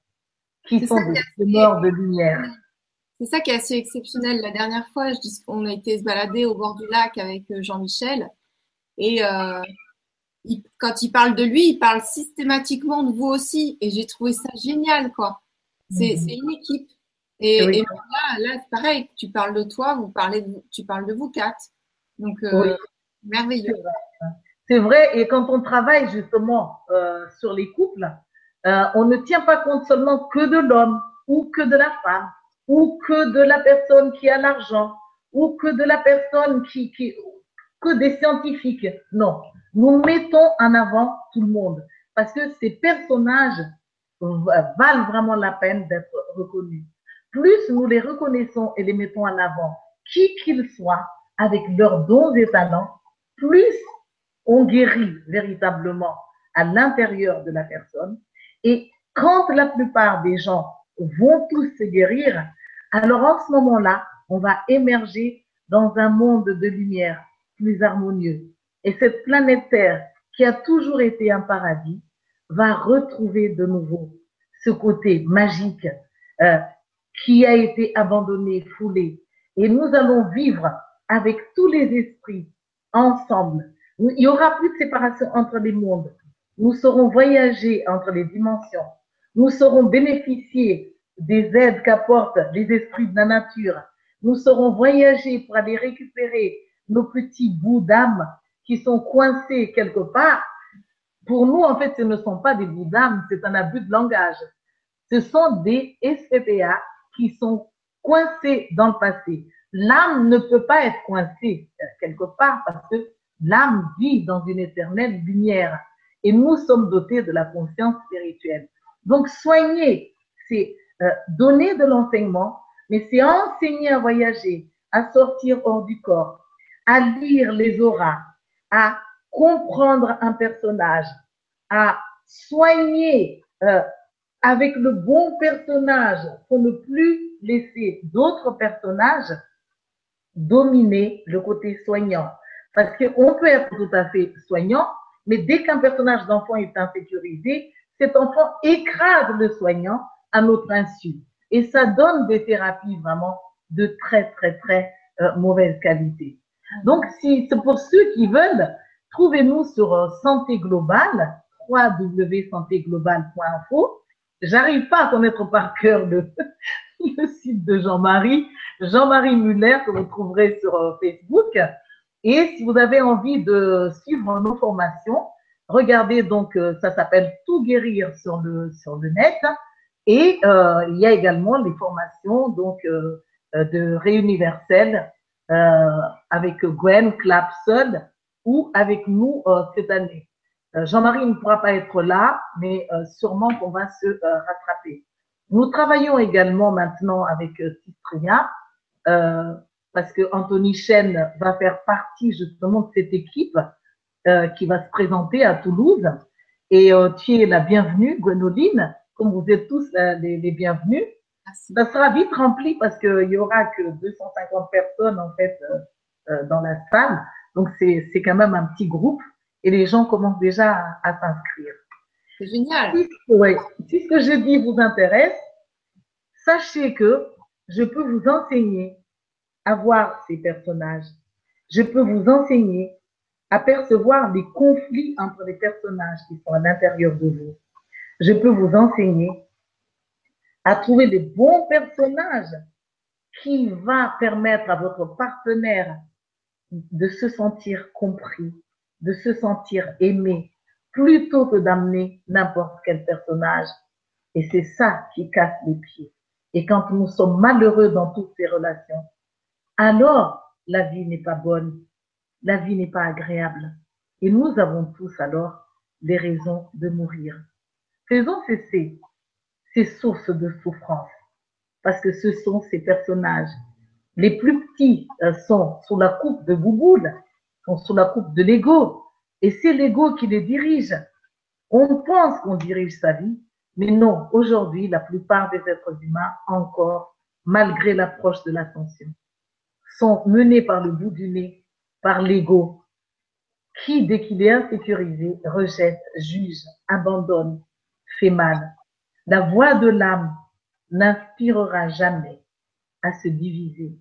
qui sont des semeurs de lumière. C'est ça qui est assez exceptionnel. La dernière fois, je dis qu'on a été se balader au bord du lac avec euh, Jean-Michel et euh, quand il parle de lui, il parle systématiquement de vous aussi et j'ai trouvé ça génial quoi. C'est mhm. une équipe. Et, là, là c'est pareil, tu parles de toi, vous parlez de, tu parles de vous quatre. Donc, euh, merveilleux. C'est vrai. et quand on travaille justement euh, sur les couples, on ne tient pas compte seulement que de l'homme ou que de la femme ou que de la personne qui a l'argent ou que de la personne qui, que des scientifiques. Non, nous mettons en avant tout le monde parce que ces personnages valent vraiment la peine d'être reconnus. Plus nous les reconnaissons et les mettons en avant, qui qu'ils soient, avec leurs dons et talents, plus on guérit véritablement à l'intérieur de la personne. Et quand la plupart des gens vont tous se guérir, alors en ce moment-là, on va émerger dans un monde de lumière plus harmonieux. Et cette planète Terre, qui a toujours été un paradis, va retrouver de nouveau ce côté magique euh, qui a été abandonné, foulé. Et nous allons vivre avec tous les esprits ensemble. Il n'y aura plus de séparation entre les mondes. Nous saurons voyager entre les dimensions. Nous saurons bénéficier des aides qu'apportent les esprits de la nature. Nous saurons voyager pour aller récupérer nos petits bouts d'âme qui sont coincés quelque part pour nous, en fait, ce ne sont pas des bouts d'âme, c'est un abus de langage. Ce sont des SPPA qui sont coincés dans le passé. L'âme ne peut pas être coincée euh, quelque part parce que l'âme vit dans une éternelle lumière et nous sommes dotés de la conscience spirituelle. Donc, soigner, c'est euh, donner de l'enseignement, mais c'est enseigner à voyager, à sortir hors du corps, à lire les auras, à comprendre un personnage, à soigner euh, avec le bon personnage pour ne plus laisser d'autres personnages dominer le côté soignant. Parce qu'on peut être tout à fait soignant, mais dès qu'un personnage d'enfant est insécurisé, cet enfant écrase le soignant à notre insu. Et ça donne des thérapies vraiment de très, très, très euh, mauvaise qualité. Donc, si c'est pour ceux qui veulent trouvez-nous sur Santé Globale, www.santéglobale.info. J'arrive pas à connaître par cœur le, site de Jean-Marie, Jean-Marie Muller, que vous trouverez sur Facebook. Et si vous avez envie de suivre nos formations, regardez donc, ça s'appelle Tout guérir sur le, sur le net. Et euh, il y a également les formations donc euh, de Réuniversel euh, avec Gwen Clapson ou avec nous cette année. Jean-Marie ne pourra pas être là, mais sûrement qu'on va se rattraper. Nous travaillons également maintenant avec Cistria, parce que Anthony Chen va faire partie justement de cette équipe qui va se présenter à Toulouse. Et tu es la bienvenue, Gwenoline comme vous êtes tous euh, les, bienvenus. Ça sera vite rempli parce qu'il y aura que 250 personnes en fait euh, euh, dans la salle. Donc c'est quand même un petit groupe et les gens commencent déjà à, s'inscrire. C'est génial. Si, ce que je dis vous intéresse, sachez que je peux vous enseigner à voir ces personnages. Je peux vous enseigner à percevoir les conflits entre les personnages qui sont à l'intérieur de vous je peux vous enseigner à trouver des bons personnages qui va permettre à votre partenaire de se sentir compris, de se sentir aimé, plutôt que d'amener n'importe quel personnage. Et c'est ça qui casse les pieds. Et quand nous sommes malheureux dans toutes ces relations, alors la vie n'est pas bonne, la vie n'est pas agréable. Et nous avons tous alors des raisons de mourir. Faisons cesser ces sources de souffrance, parce que ce sont ces personnages. Les plus petits euh, sont sous la coupe de Bouboule, sont sous la coupe de l'ego, et c'est l'ego qui les dirige. On pense qu'on dirige sa vie, mais non, aujourd'hui, la plupart des êtres humains, encore, malgré l'approche de l'ascension, sont menés par le bout du nez, par l'ego, qui, dès qu'il est insécurisé, rejette, juge, abandonne, fait mal. La voix de l'âme n'inspirera jamais à se diviser,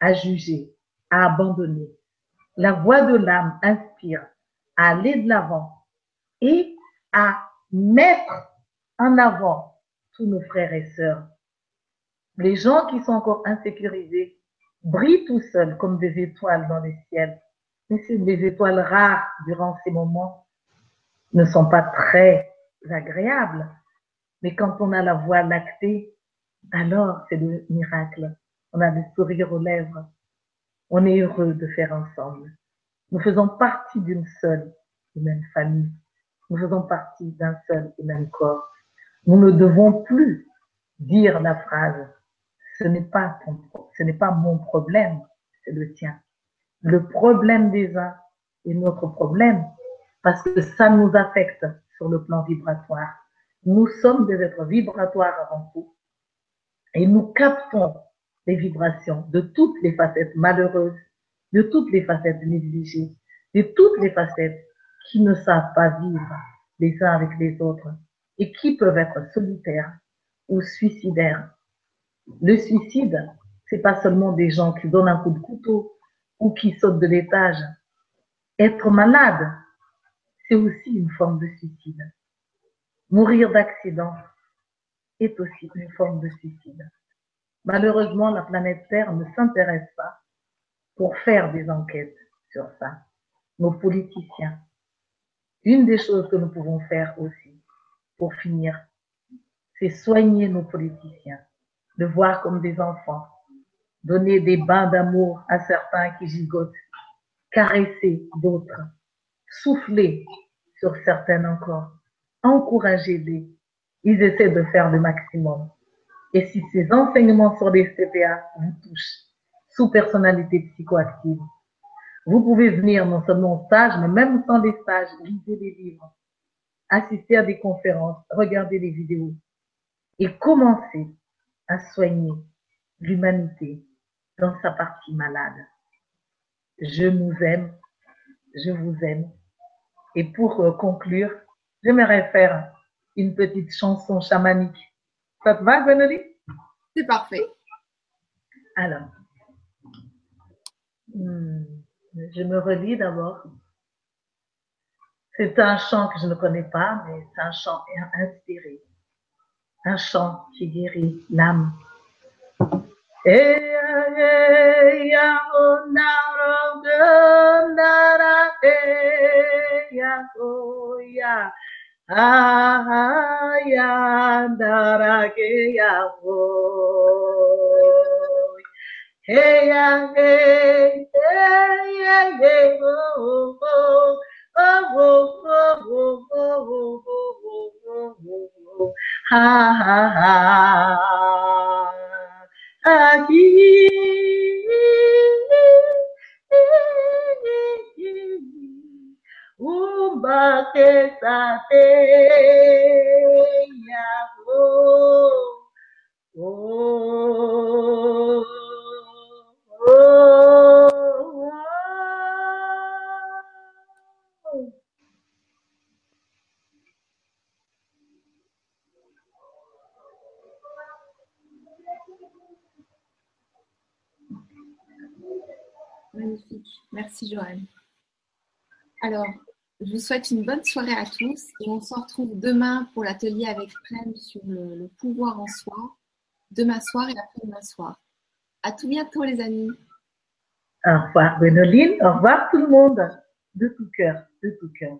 à juger, à abandonner. La voix de l'âme inspire à aller de l'avant et à mettre en avant tous nos frères et sœurs. Les gens qui sont encore insécurisés brillent tout seuls comme des étoiles dans les ciels. Mais c'est des étoiles rares durant ces moments ne sont pas très agréable. Mais quand on a la voix lactée, alors c'est le miracle. On a le sourire aux lèvres. On est heureux de faire ensemble. Nous faisons partie d'une seule et même famille. Nous faisons partie d'un seul et même corps. Nous ne devons plus dire la phrase ce n'est pas ce n'est pas mon problème, c'est le tien. Le problème des uns est notre problème parce que ça nous affecte sur le plan vibratoire. Nous sommes des êtres vibratoires avant tout et nous captons les vibrations de toutes les facettes malheureuses, de toutes les facettes négligées, de toutes les facettes qui ne savent pas vivre les uns avec les autres et qui peuvent être solitaires ou suicidaires. Le suicide, c'est pas seulement des gens qui donnent un coup de couteau ou qui sautent de l'étage. Être malade, c'est aussi une forme de suicide. Mourir d'accident est aussi une forme de suicide. Malheureusement, la planète Terre ne s'intéresse pas pour faire des enquêtes sur ça. Nos politiciens. Une des choses que nous pouvons faire aussi, pour finir, c'est soigner nos politiciens, de voir comme des enfants, donner des bains d'amour à certains qui gigotent, caresser d'autres, souffler sur certaines encore, encouragez-les. Ils essaient de faire le maximum. Et si ces enseignements sur les CPA vous touchent, sous personnalité psychoactive, vous pouvez venir non seulement au stage, mais même sans les stages, lisez des livres, assister à des conférences, regarder des vidéos et commencer à soigner l'humanité dans sa partie malade. Je nous aime, je vous aime et pour euh, conclure, j'aimerais faire une petite chanson chamanique. Ça te va, Gwenoline C'est parfait. Alors, hmm, je me relis d'abord. C'est un chant que je ne connais pas, mais c'est un chant inspiré. Un chant qui guérit l'âme. Hey, hey, hey, hey, oh, oh, oh, oh, oh, oh, oh, ha, ha, ha, aqui. Magnifique. Merci Joanne. Alors, je vous souhaite une bonne soirée à tous et on se retrouve demain pour l'atelier avec Prem sur le, pouvoir en soi, demain soir et après-demain soir. À tout bientôt les amis. Au revoir Benoline, au revoir tout le monde, de tout cœur, de tout cœur.